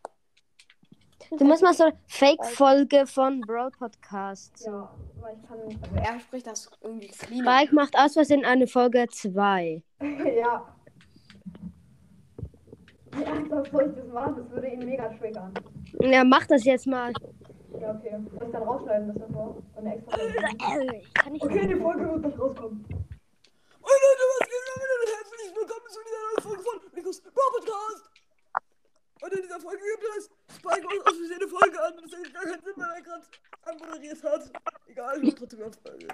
Du musst mal so eine Fake-Folge von Brawl Podcast. So. Ja, weil ich kann. Also er spricht das irgendwie clean. Spike macht aus Versehen eine Folge 2. ja. Wie ernsthaft soll ich das machen? Das würde ihn mega triggern. Ja, mach das jetzt mal. Ja, okay. Soll ich dann rausschneiden, das davor? Und eine extra Folge? Äh, Kann ich Okay, die Folge wird nicht rauskommen. Moin Leute, was geht? Und herzliches Willkommen zu dieser neuen Folge von Nikos Brawl Podcast. Und in dieser Folge gibt es Spike aus aus Versehen eine Folge an. Das ergibt gar keinen Sinn, weil er gerade anmoderiert hat. Egal, ich trotzdem eine Folge.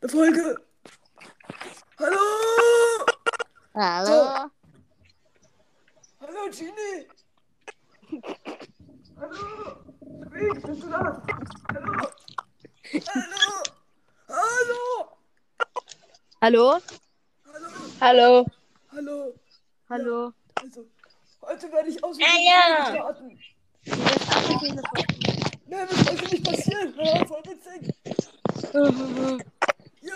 Eine Folge. Hallo! Hallo. Hallo, Genie! Hallo! Speak, bist du da? Hallo! Hallo! Hallo! Hallo? Hallo! Hallo. Hallo! Hallo. Also, heute werde ich aus Ja, ja. starten. Nein, das sollte nicht passieren. Ja, voll witzig. Ja,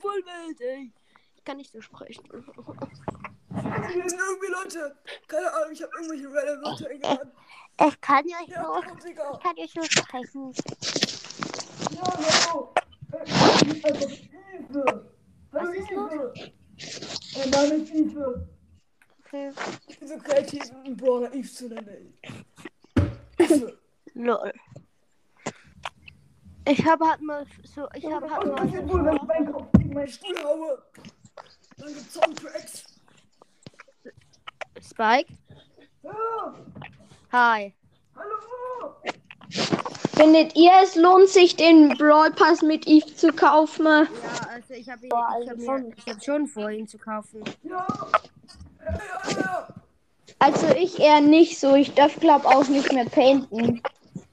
Vollwelt, ey. Ich kann nicht so sprechen. hier sind irgendwie Leute. Keine Ahnung, ich habe irgendwelche random Leute eingeladen. Ich kann ja Ja, komm, Digga. kann nicht so sprechen. Ja. Äh, ich. Hallo, Was ist los? Mein Name ist Ich bin so kreativ, einen Brawler Eve zu nennen. Eve. Lol. Ich habe halt mal so, ich habe halt mal passiert wohl, wenn ich meinen Kopf gegen meinen Stuhl haue. Dann gibt's Soundtracks. Spike. Ja, Hi. hallo. Findet ihr, es lohnt sich, den Brawl Pass mit Eve zu kaufen? Ja, also ich habe ich hab also mir, ich hab schon vor, ihn zu kaufen. Ja. Also ich eher nicht so. Ich darf glaube auch nicht mehr painten.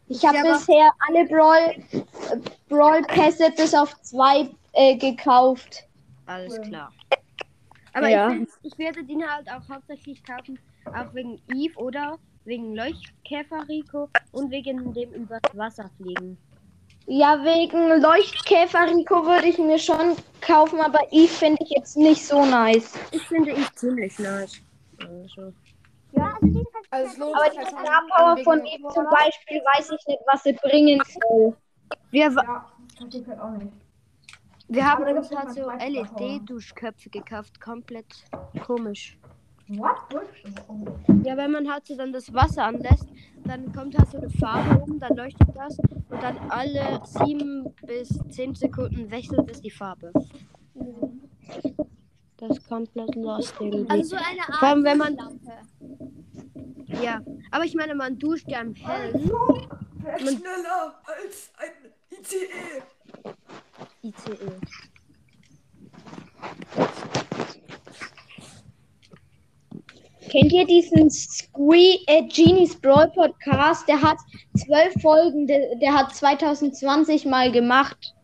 Ich habe Ja, bisher alle Brawl, Brawl Pässe bis auf zwei äh, gekauft. Alles klar. Aber Ja. ich, ich werde den halt auch hauptsächlich kaufen, auch wegen Eve oder wegen Leuchtkäfer Rico und wegen dem übers Wasser fliegen. Ja, wegen Leuchtkäfer Rico würde ich mir schon kaufen, aber Eve finde ich jetzt nicht so nice. Ich finde Eve ziemlich nice. Also. Also es lohnt Aber sich die halt Star Power von Eve zum Beispiel weiß ich nicht, was sie bringen soll. Wir, Ja, ich halt auch nicht. wir haben Aber uns halt so. LED-Duschköpfe gekauft, komplett komisch. What? Ja, wenn man halt so dann das Wasser anlässt, dann kommt halt so eine Farbe oben, dann leuchtet das und dann alle sieben bis zehn Sekunden wechselt es die Farbe. Das ist komplett lost irgendwie. Also so eine Art Vor allem, wenn man- Lampe. Ja, aber ich meine, man duscht ja im Hellen. Also, schneller als ein? ICE? ICE. Kennt ihr diesen Squee, äh, Genies Brawl Podcast? Der hat zwölf Folgen, der, der hat 2020 mal gemacht.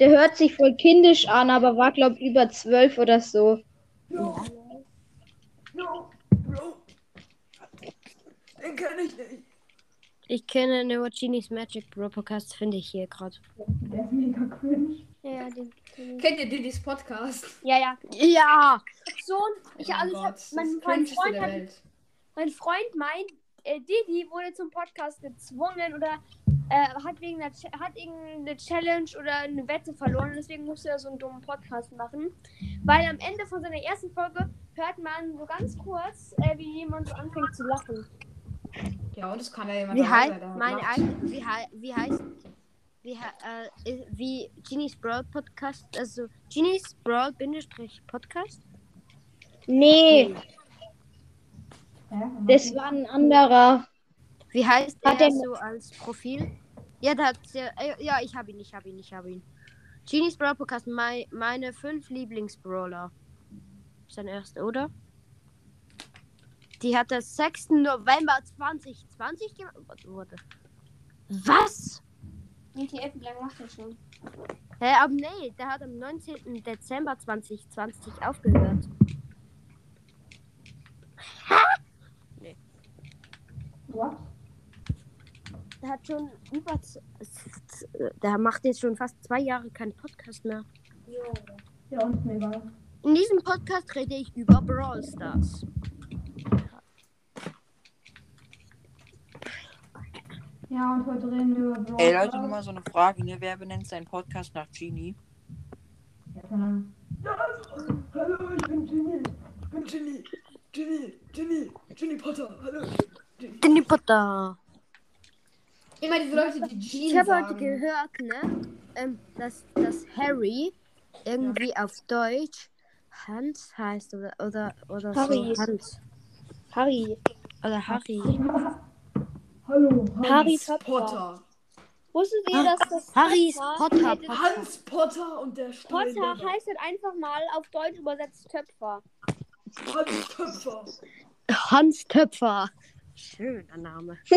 Der hört sich voll kindisch an, aber war, glaube ich, über zwölf oder so. Jo. Jo, Bro. Den kenn ich nicht. Ich kenne nur Genies Magic Bro Podcast, finde ich hier gerade. Der ist mega cringe. Ja, den, den. Kennt ihr Didis Podcast? ja, ja. Ja! So ich, Oh also ich Gott, hab, mein, mein Freund hat. Mein Freund meint, äh, Didi wurde zum Podcast gezwungen oder äh, hat wegen einer hat irgendeine Challenge oder eine Wette verloren und deswegen musste er so einen dummen Podcast machen. Weil am Ende von seiner ersten Folge hört man so ganz kurz, äh, wie jemand so anfängt zu lachen. Ja, und das kann ja jemand Wie der mein wie, hei- wie heißt wie, äh, ist- wie Genies Brawl Podcast, also Genies Brawl Bindestrich Podcast? Nee, das war ein anderer. Wie heißt Hat er so als Profil? Ja, der hat ja, äh, ja, ich habe ihn, ich habe ihn, ich habe ihn. Genies Brawl Podcast, mei, meine fünf Lieblingsbrawler. Sein erster, oder? Die hat der 6. November 2020 gemacht. Was? WTF, wie lange macht er schon? Hä, aber nee, der hat am 19. Dezember 2020 aufgehört. What? Der hat schon über. Der macht jetzt schon fast zwei Jahre keinen Podcast mehr. Ja, und egal. In diesem Podcast rede ich über Brawl Stars. Ja, und heute reden wir über Brawl Ey, Leute, nur mal so eine Frage, ne? Wer benennt seinen Podcast nach Genie? Ja, keine Ahnung. Hallo, ich bin Ginny. Ich bin Ginny. Ginny, Ginny, Ginny Potter. Hallo. Ginny. Danny Potter. Immer diese Leute, die Ich Jean habe heute gehört, ne, ähm, dass, dass Harry irgendwie auf Deutsch Hans heißt oder oder oder Harry. so Hans Harry. oder Harry. Hallo, Harry Hans Potter. Potter. Wusstet ihr, dass das Harrys Potter Potter. Hans Potter und der Potter Steinbär. heißt halt einfach mal auf Deutsch übersetzt Töpfer. Hans Töpfer. Hans Töpfer. Schöner Name.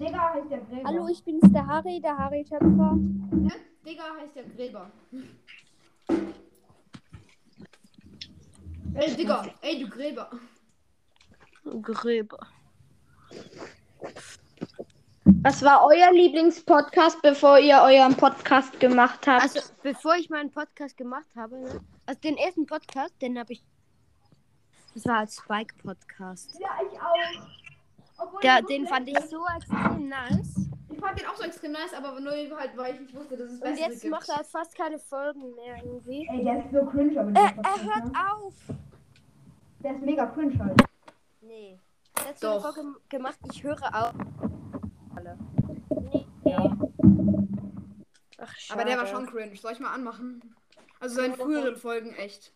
Digga heißt der Gräber. Hallo, ich bin's, der Harry, der Harry Töpfer. Ne? Digga heißt der Gräber. Ey, Digga. Ey, du Gräber. Gräber. Was war euer Lieblingspodcast, bevor ihr euren Podcast gemacht habt? Also, bevor ich meinen Podcast gemacht habe, ne, also den ersten Podcast, den habe ich. Das war als Spike-Podcast. Ja, ich auch. Obwohl Der, ich den fand ich so extrem nice. Ich fand den auch so extrem nice, aber nur halt, weil ich nicht wusste, dass es Und bessere jetzt gibt. macht er fast keine Folgen mehr irgendwie. Ey, der ist so cringe, aber Er, der er hört ne? auf. Der ist mega cringe halt. Nee. Eine Doch. Folge gemacht, ich höre auf. Alle. Ja. Ach, schade. aber der war schon cringe. Soll ich mal anmachen? Also seine früheren Folgen echt.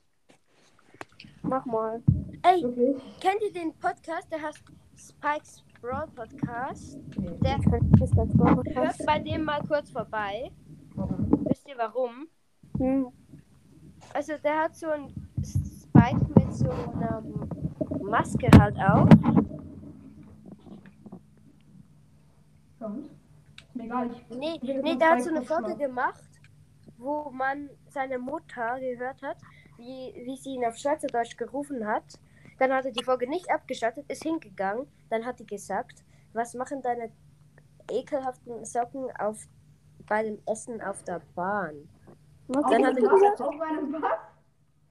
Mach mal. Ey, Wirklich? kennt ihr den Podcast? Der heißt Spikes Brawl Podcast. Nee. Der Ist das Podcast? hört bei dem mal kurz vorbei. Warum? Wisst ihr warum? Hm. Also der hat so ein Spike mit so einer Maske halt auf. Ist mir egal. Ich Nee, nee, der hat so eine Folge gemacht, wo man seine Mutter gehört hat, wie, wie sie ihn auf Schweizerdeutsch gerufen hat. Dann hat er die Folge nicht abgeschaltet, ist hingegangen. Dann hat die gesagt, was machen deine ekelhaften Socken auf, bei dem Essen auf der Bahn? Was Dann hat du er gesagt? Auf meinem was?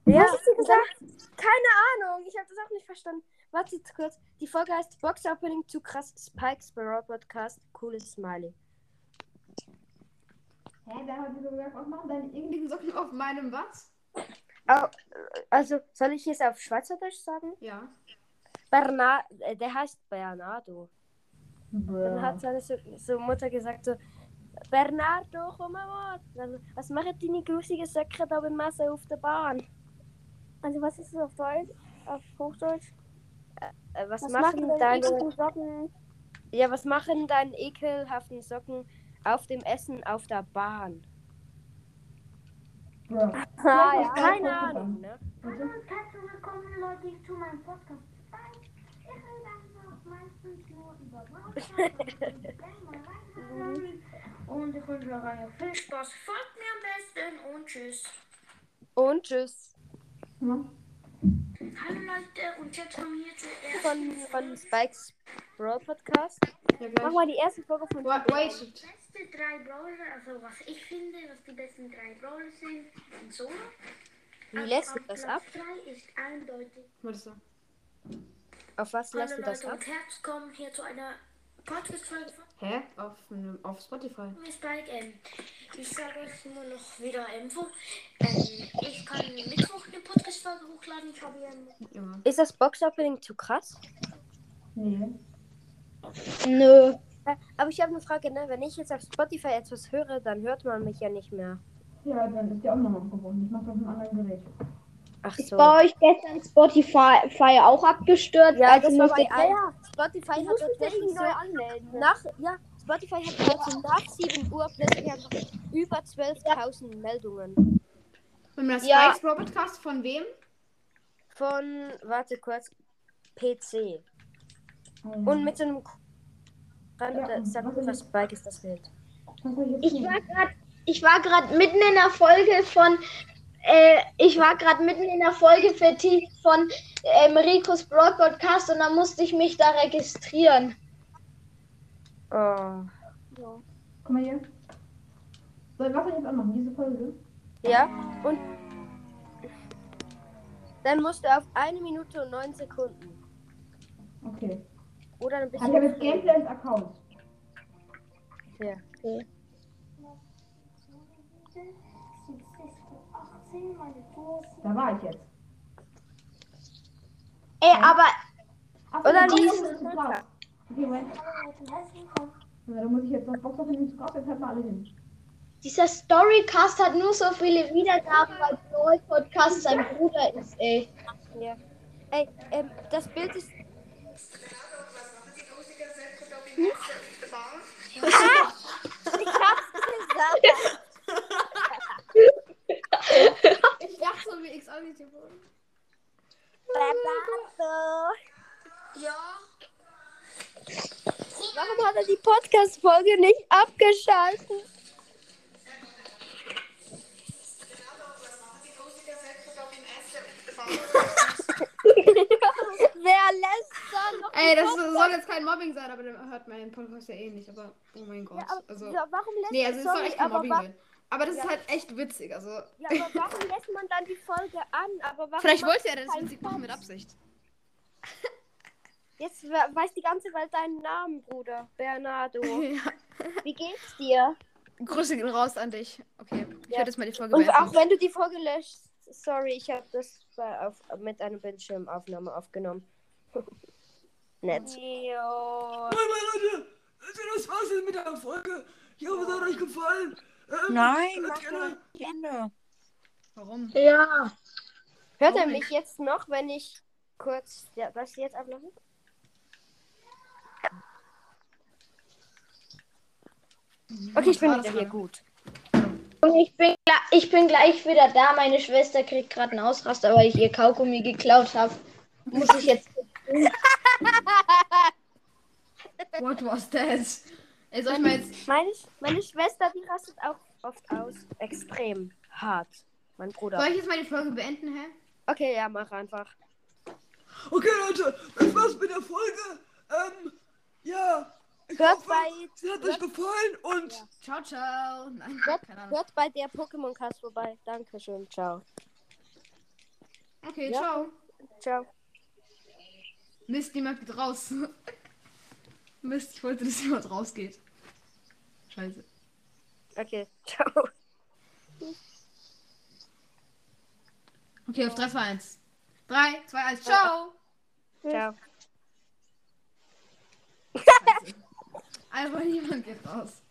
ja, hast du gesagt? Keine Ahnung, ich habe das auch nicht verstanden. Warte jetzt kurz. Die Folge heißt Box Opening zu krass Spikes Barrel Podcast. Cooles Smiley. Hä, wer hat so gesagt, was machen deine irgendwie? Irgendwelchen Socken auf meinem was? Au- Also, soll ich es auf Schweizerdeutsch sagen? Ja. Bernard, äh, der heißt Bernardo. Dann Bruh. hat seine so, so Mutter gesagt so, Bernardo, komm mal. Also, was machen deine grusigen Söcke da beim Messen auf der Bahn? Also was ist das auf Deutsch? Auf Hochdeutsch? Äh, was, Was machen machen deine, Socken? ja, was machen deine ekelhaften Socken auf dem Essen auf der Bahn? Bruh. Ah, ja. Keine Ahnung, ne? Hallo und herzlich willkommen Leute zu meinem Podcast. Ich rede einfach meistens nur über Stars und ich wünsche euch viel Spaß. Folgt mir am besten und tschüss. Und tschüss. Ja. Hallo Leute und jetzt kommen wir zur Von, ersten von Spikes Brawl Podcast. Ja, Mach mal die erste Folge von Wait, wait. beste drei Brawler, also was ich finde, was die besten drei Brawler sind in Solo. Wie lässt du das Platz ab? drei ist eindeutig Was? Auf was lässt du das Leute ab? und herzlich willkommen hier zu einer Podcast-Folge von Hä? Auf, auf Spotify. Ähm, ich sage euch nur noch wieder Info. Ähm, ich kann Mittwoch eine Podcast-Folge hochladen. Ich habe Junge. Ist das Box Opening zu krass? Nee. Nö. Äh, Aber ich habe eine Frage, ne? Wenn ich jetzt auf Spotify etwas höre, dann hört man mich ja nicht mehr. Ja, dann ist auch nochmal abgebrochen. Ich mach das auf einem anderen Gerät. Ach Ist so. bei euch gestern Spotify auch abgestürzt? Ja, das war bei allen. Spotify hat dort wirklich so anmelden. nach, ja, Spotify hat also nach 7 Uhr plötzlich einfach über 12.000 Meldungen. Man das Ja. Brawl Podcast von wem? Von, warte kurz, PC. Oh, Und mit so einem Rand, Ja, da sagt was Spike ist das Bild. jetzt ich war gerade mitten in der Folge von äh, ich war gerade mitten in der Folge vertieft von ähm, Ricos Broad Podcast und da musste ich mich da registrieren. Oh. Guck mal hier. Soll, ich jetzt anmachen? Diese Folge? Ja, und dann musst du auf eine Minute und neun Sekunden. Okay. Oder ein bisschen. er mit Gameplay ins Account? Ja. Da war ich jetzt. Ey, aber Achso, Oder die ist. Okay, Moment. Ja, da muss ich jetzt noch Box auf den Gras, jetzt halt mal alle hin. dieser Storycast hat nur so viele Wiedergaben, weil Brawl Podcast sein Bruder ist, ey. ja. Ey, ähm, das Bild ist. ich hab's gesagt. Ich dachte so, wie X angezogen. Ja. Warum hat er die Podcast-Folge nicht abgeschaltet? Wer lässt da noch Ey, das Podcast- soll jetzt kein Mobbing sein, aber dann hört mein Podcast ja eh nicht. Aber, oh mein Gott. Ja, aber, also, ja, warum lässt nee, also es soll echt kein Mobbing sein. Aber das ist Ja. halt echt witzig. Also, ja, aber warum lässt man dann die Folge an? Aber warum vielleicht wollte er das witzig machen mit? Absicht. Jetzt we- weiß die ganze Welt deinen Namen, Bruder. Bernardo. ja. Wie geht's dir? Grüße gehen raus an dich. Okay, ich Ja. werde jetzt mal die Folge Und beenden. auch wenn du die Folge löschst, sorry, ich habe das auf, mit einer Bildschirmaufnahme aufgenommen. Nett. Jo. Moin, moin, Leute. Das war's jetzt mit der Folge. Ich hoffe, es hat euch gefallen. Ähm, Nein, hört mach gerne- doch nicht Ende. Warum? Ja. Hört er mich jetzt noch, wenn ich kurz ja, das jetzt ablasse? Okay, ich bin wieder hier gut. Und ich bin, ich bin gleich wieder da. Meine Schwester kriegt gerade einen Ausraster, weil ich ihr Kaugummi geklaut habe. Muss ich jetzt. What was that? Ey, soll ich mal jetzt. Meine, meine Schwester, die rastet auch oft aus. Extrem hart. Mein Bruder. Soll ich jetzt mal die Folge beenden, hä? Okay, ja, mach einfach. Okay, Leute, das war's mit der Folge. Ähm, ja. Ich Hört hoffe, bei- sie hat euch gefallen und Ciao, ciao. Nein, Hört, keine Ahnung. hört bei der Pokémon-Cast vorbei. Dankeschön. Ciao. Okay, Ja. ciao. Ciao. Mist, niemand geht raus. Mist, ich wollte, dass jemand rausgeht. Scheiße. Okay, ciao. Okay, auf 3, 2, 1. 3, 2, 1. Ciao. Ciao. Scheiße. Einfach niemand geht raus.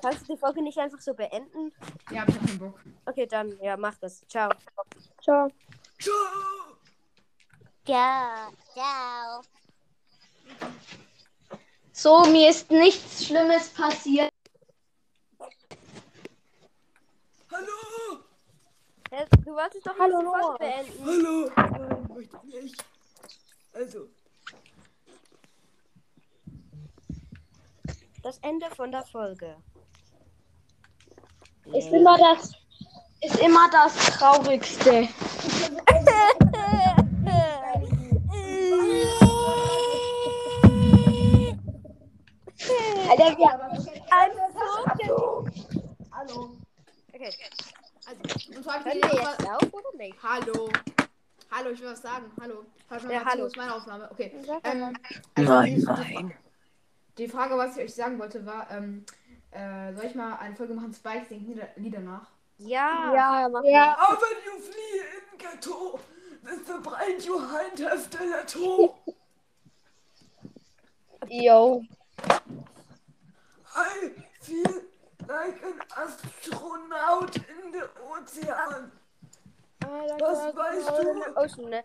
Kannst du die Folge nicht einfach so beenden? Ja, ich hab keinen Bock. Okay, dann, ja, mach das. Ciao. Ciao. ciao. Ja, ciao. So, mir ist nichts Schlimmes passiert. Hallo. Du wolltest doch Hallo, nicht die Folge Noah. beenden. Hallo. Nein, möchte ich nicht. Also, Das Ende von der Folge. Ist immer das, ist immer das Traurigste. Alter, wir Hallo. Okay, Also, und zwar die wir jetzt jetzt auf oder nicht? Hallo. Hallo, ich will was sagen. Hallo. Ja, hallo. zu, ist meine Aufnahme. Okay. Ähm, also Nein, die, nein. Die, Frage, was ich euch sagen wollte, war, ähm, äh, soll ich mal eine Folge machen, Spike singt Lieder, Lieder nach? Ja. Ja, ja. aber wenn you flee in ghetto, then verbrennt you hand have the to. Yo. I feel like an astronaut in the ocean. Was weißt du? Ocean, ne?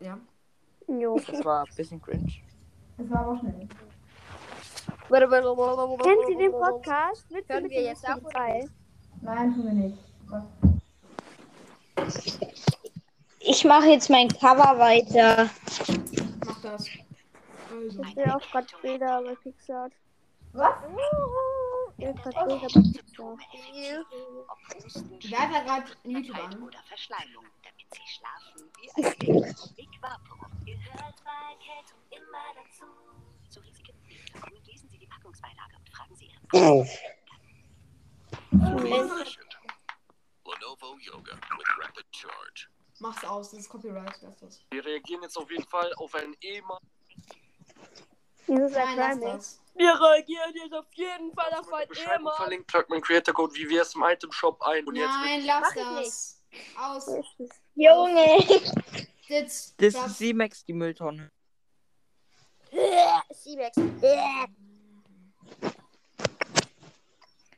Ja. Jo. Das war ein bisschen cringe. Das war aber schnell. Kennen Sie den Podcast? Hören wir jetzt nicht? Nein, tun wir nicht. Ich mache jetzt mein Cover weiter. Mach das. Also. Ich sehe auch gerade Bilder bei Pixar. Was? Ich verstehe aber nicht so. Wer hat da gerade YouTube an? oder Verschleimung, damit sie schlafen wie ein. Big Vapo gehört bei Erkältung immer dazu. Zu Risiken und Nebenwirkungen lesen Sie die Packungsbeilage und fragen Sie Ihren Lenovo Yoga with Rapid Charge. Mach's aus, das ist Copyright, lass das. Wir reagieren jetzt auf jeden Fall auf einen Nein, lass das. Wir reagieren jetzt auf jeden Fall auf ein Beschreibung Thema. verlinkt, tragt mein Creator Code VVS im Item Shop ein. Und jetzt Nein, lass Mach ich das. Aus. Junge. Das ist C-Max, die Mülltonne. C-Max.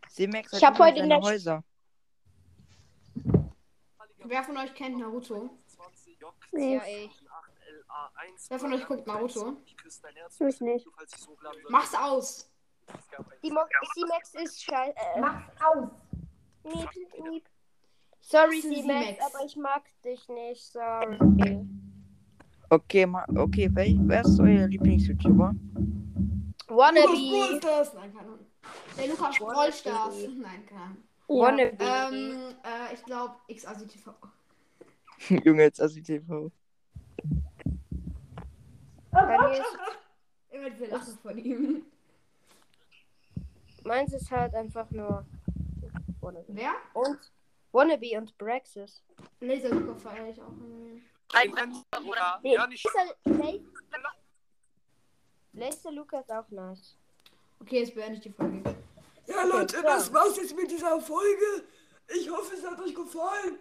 C-Max Ich hab heute in der- Häuser. Wer von euch kennt Naruto? Nee. ich. Wer von euch guckt Naruto? Ich nicht. Mach's aus. Die Mo C-Max ist scheiße. Äh, Mach's aus. Miep, miep. Sorry, C-Max, aber ich mag dich nicht. Sorry. Okay, ma okay, wer, wer ist euer Lieblings-YouTuber? Wannabe. Stars. Nein, keine Ahnung. Der Lukas Rollstars. Nein, keine Ahnung. Wannabe. Ähm, äh, ich glaube XASI-TV. Junge, jetzt Assi TV. Bei mir ist, Immer diese Lache von ihm. meins ist halt einfach nur Wannabe. Wer? Und Wannabe und Braxis. Laser Luca feiere ich auch. irgendwie. Nee, Ja, nicht Laser, Laser Luca ist auch nice. Okay, jetzt beende ich die Folge. Ja, Leute, das war's jetzt mit dieser Folge. Ich hoffe, es hat euch gefallen.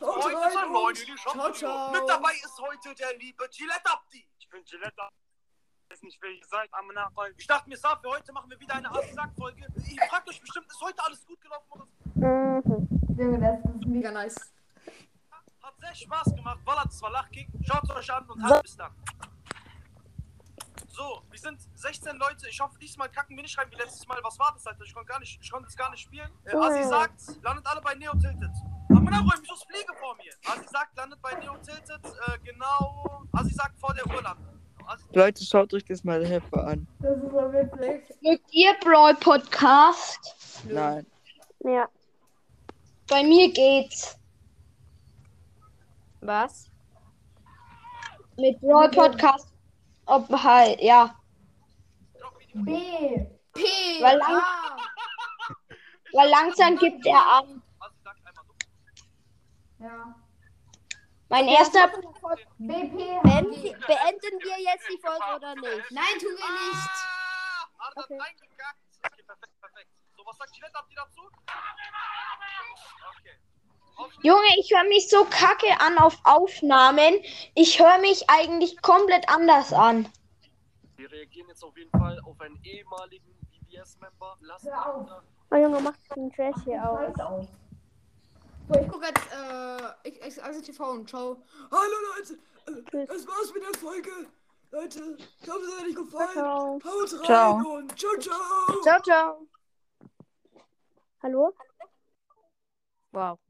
Haut rein und ciao, ciao. Mit dabei ist heute der liebe Gillette Abdi. Ich bin Gillette. Ich weiß nicht, wer ihr seid. Am Nachfolgen. Ich dachte mir, Saf, für heute machen wir wieder eine Asi-Sack-Folge. Ihr fragt euch bestimmt, ist heute alles gut gelaufen oder? Mhm. Junge, das ist mega nice. Hat sehr Spaß gemacht. Wallert, es war Lachkick. Schaut euch an und halt bis dann. So, wir sind 16 Leute. Ich hoffe, diesmal kacken wir nicht rein wie letztes Mal. Was war das, Alter? Ich konnte gar nicht, ich konnte es gar nicht spielen. Äh, Asi sagt, landet alle bei Neo Tilted. Aber na, Räum, wieso ist Fliege vor mir? Asi sagt, landet bei Neo Tilted. Äh, genau. Asi sagt, vor der Uhr landen. Leute, schaut euch das mal Hilfe an. Das ist so witzig. Mögt ihr Brawl Podcast? Nein. Ja. Bei mir geht's. Was? Mit Brawl Podcast. Ob halt, ja. B. P. Weil lang- A. Weil langsam gibt er an. Ja. Mein erster. BP. Beenden, beenden wir jetzt die Folge oder nicht? Nein, tun wir nicht. Ah, Okay. Okay, perfekt, perfekt. So, was sagt Gillette Abdi dazu? Okay. Auf Junge, ich höre mich so kacke an auf Aufnahmen. Ich höre mich eigentlich komplett anders an. Wir reagieren jetzt auf jeden Fall auf einen ehemaligen VBS-Member. Lasst Hör auf. Oh Junge, mach den Trash hier aus. Aus. So, ich gucke jetzt äh, XASI-TV und ciao. Hallo Leute, das war's mit der Folge. Leute, ich hoffe, es hat euch gefallen. Ciao. Haut rein Ciao. und ciao, ciao. Ciao, ciao. Hallo? Wow.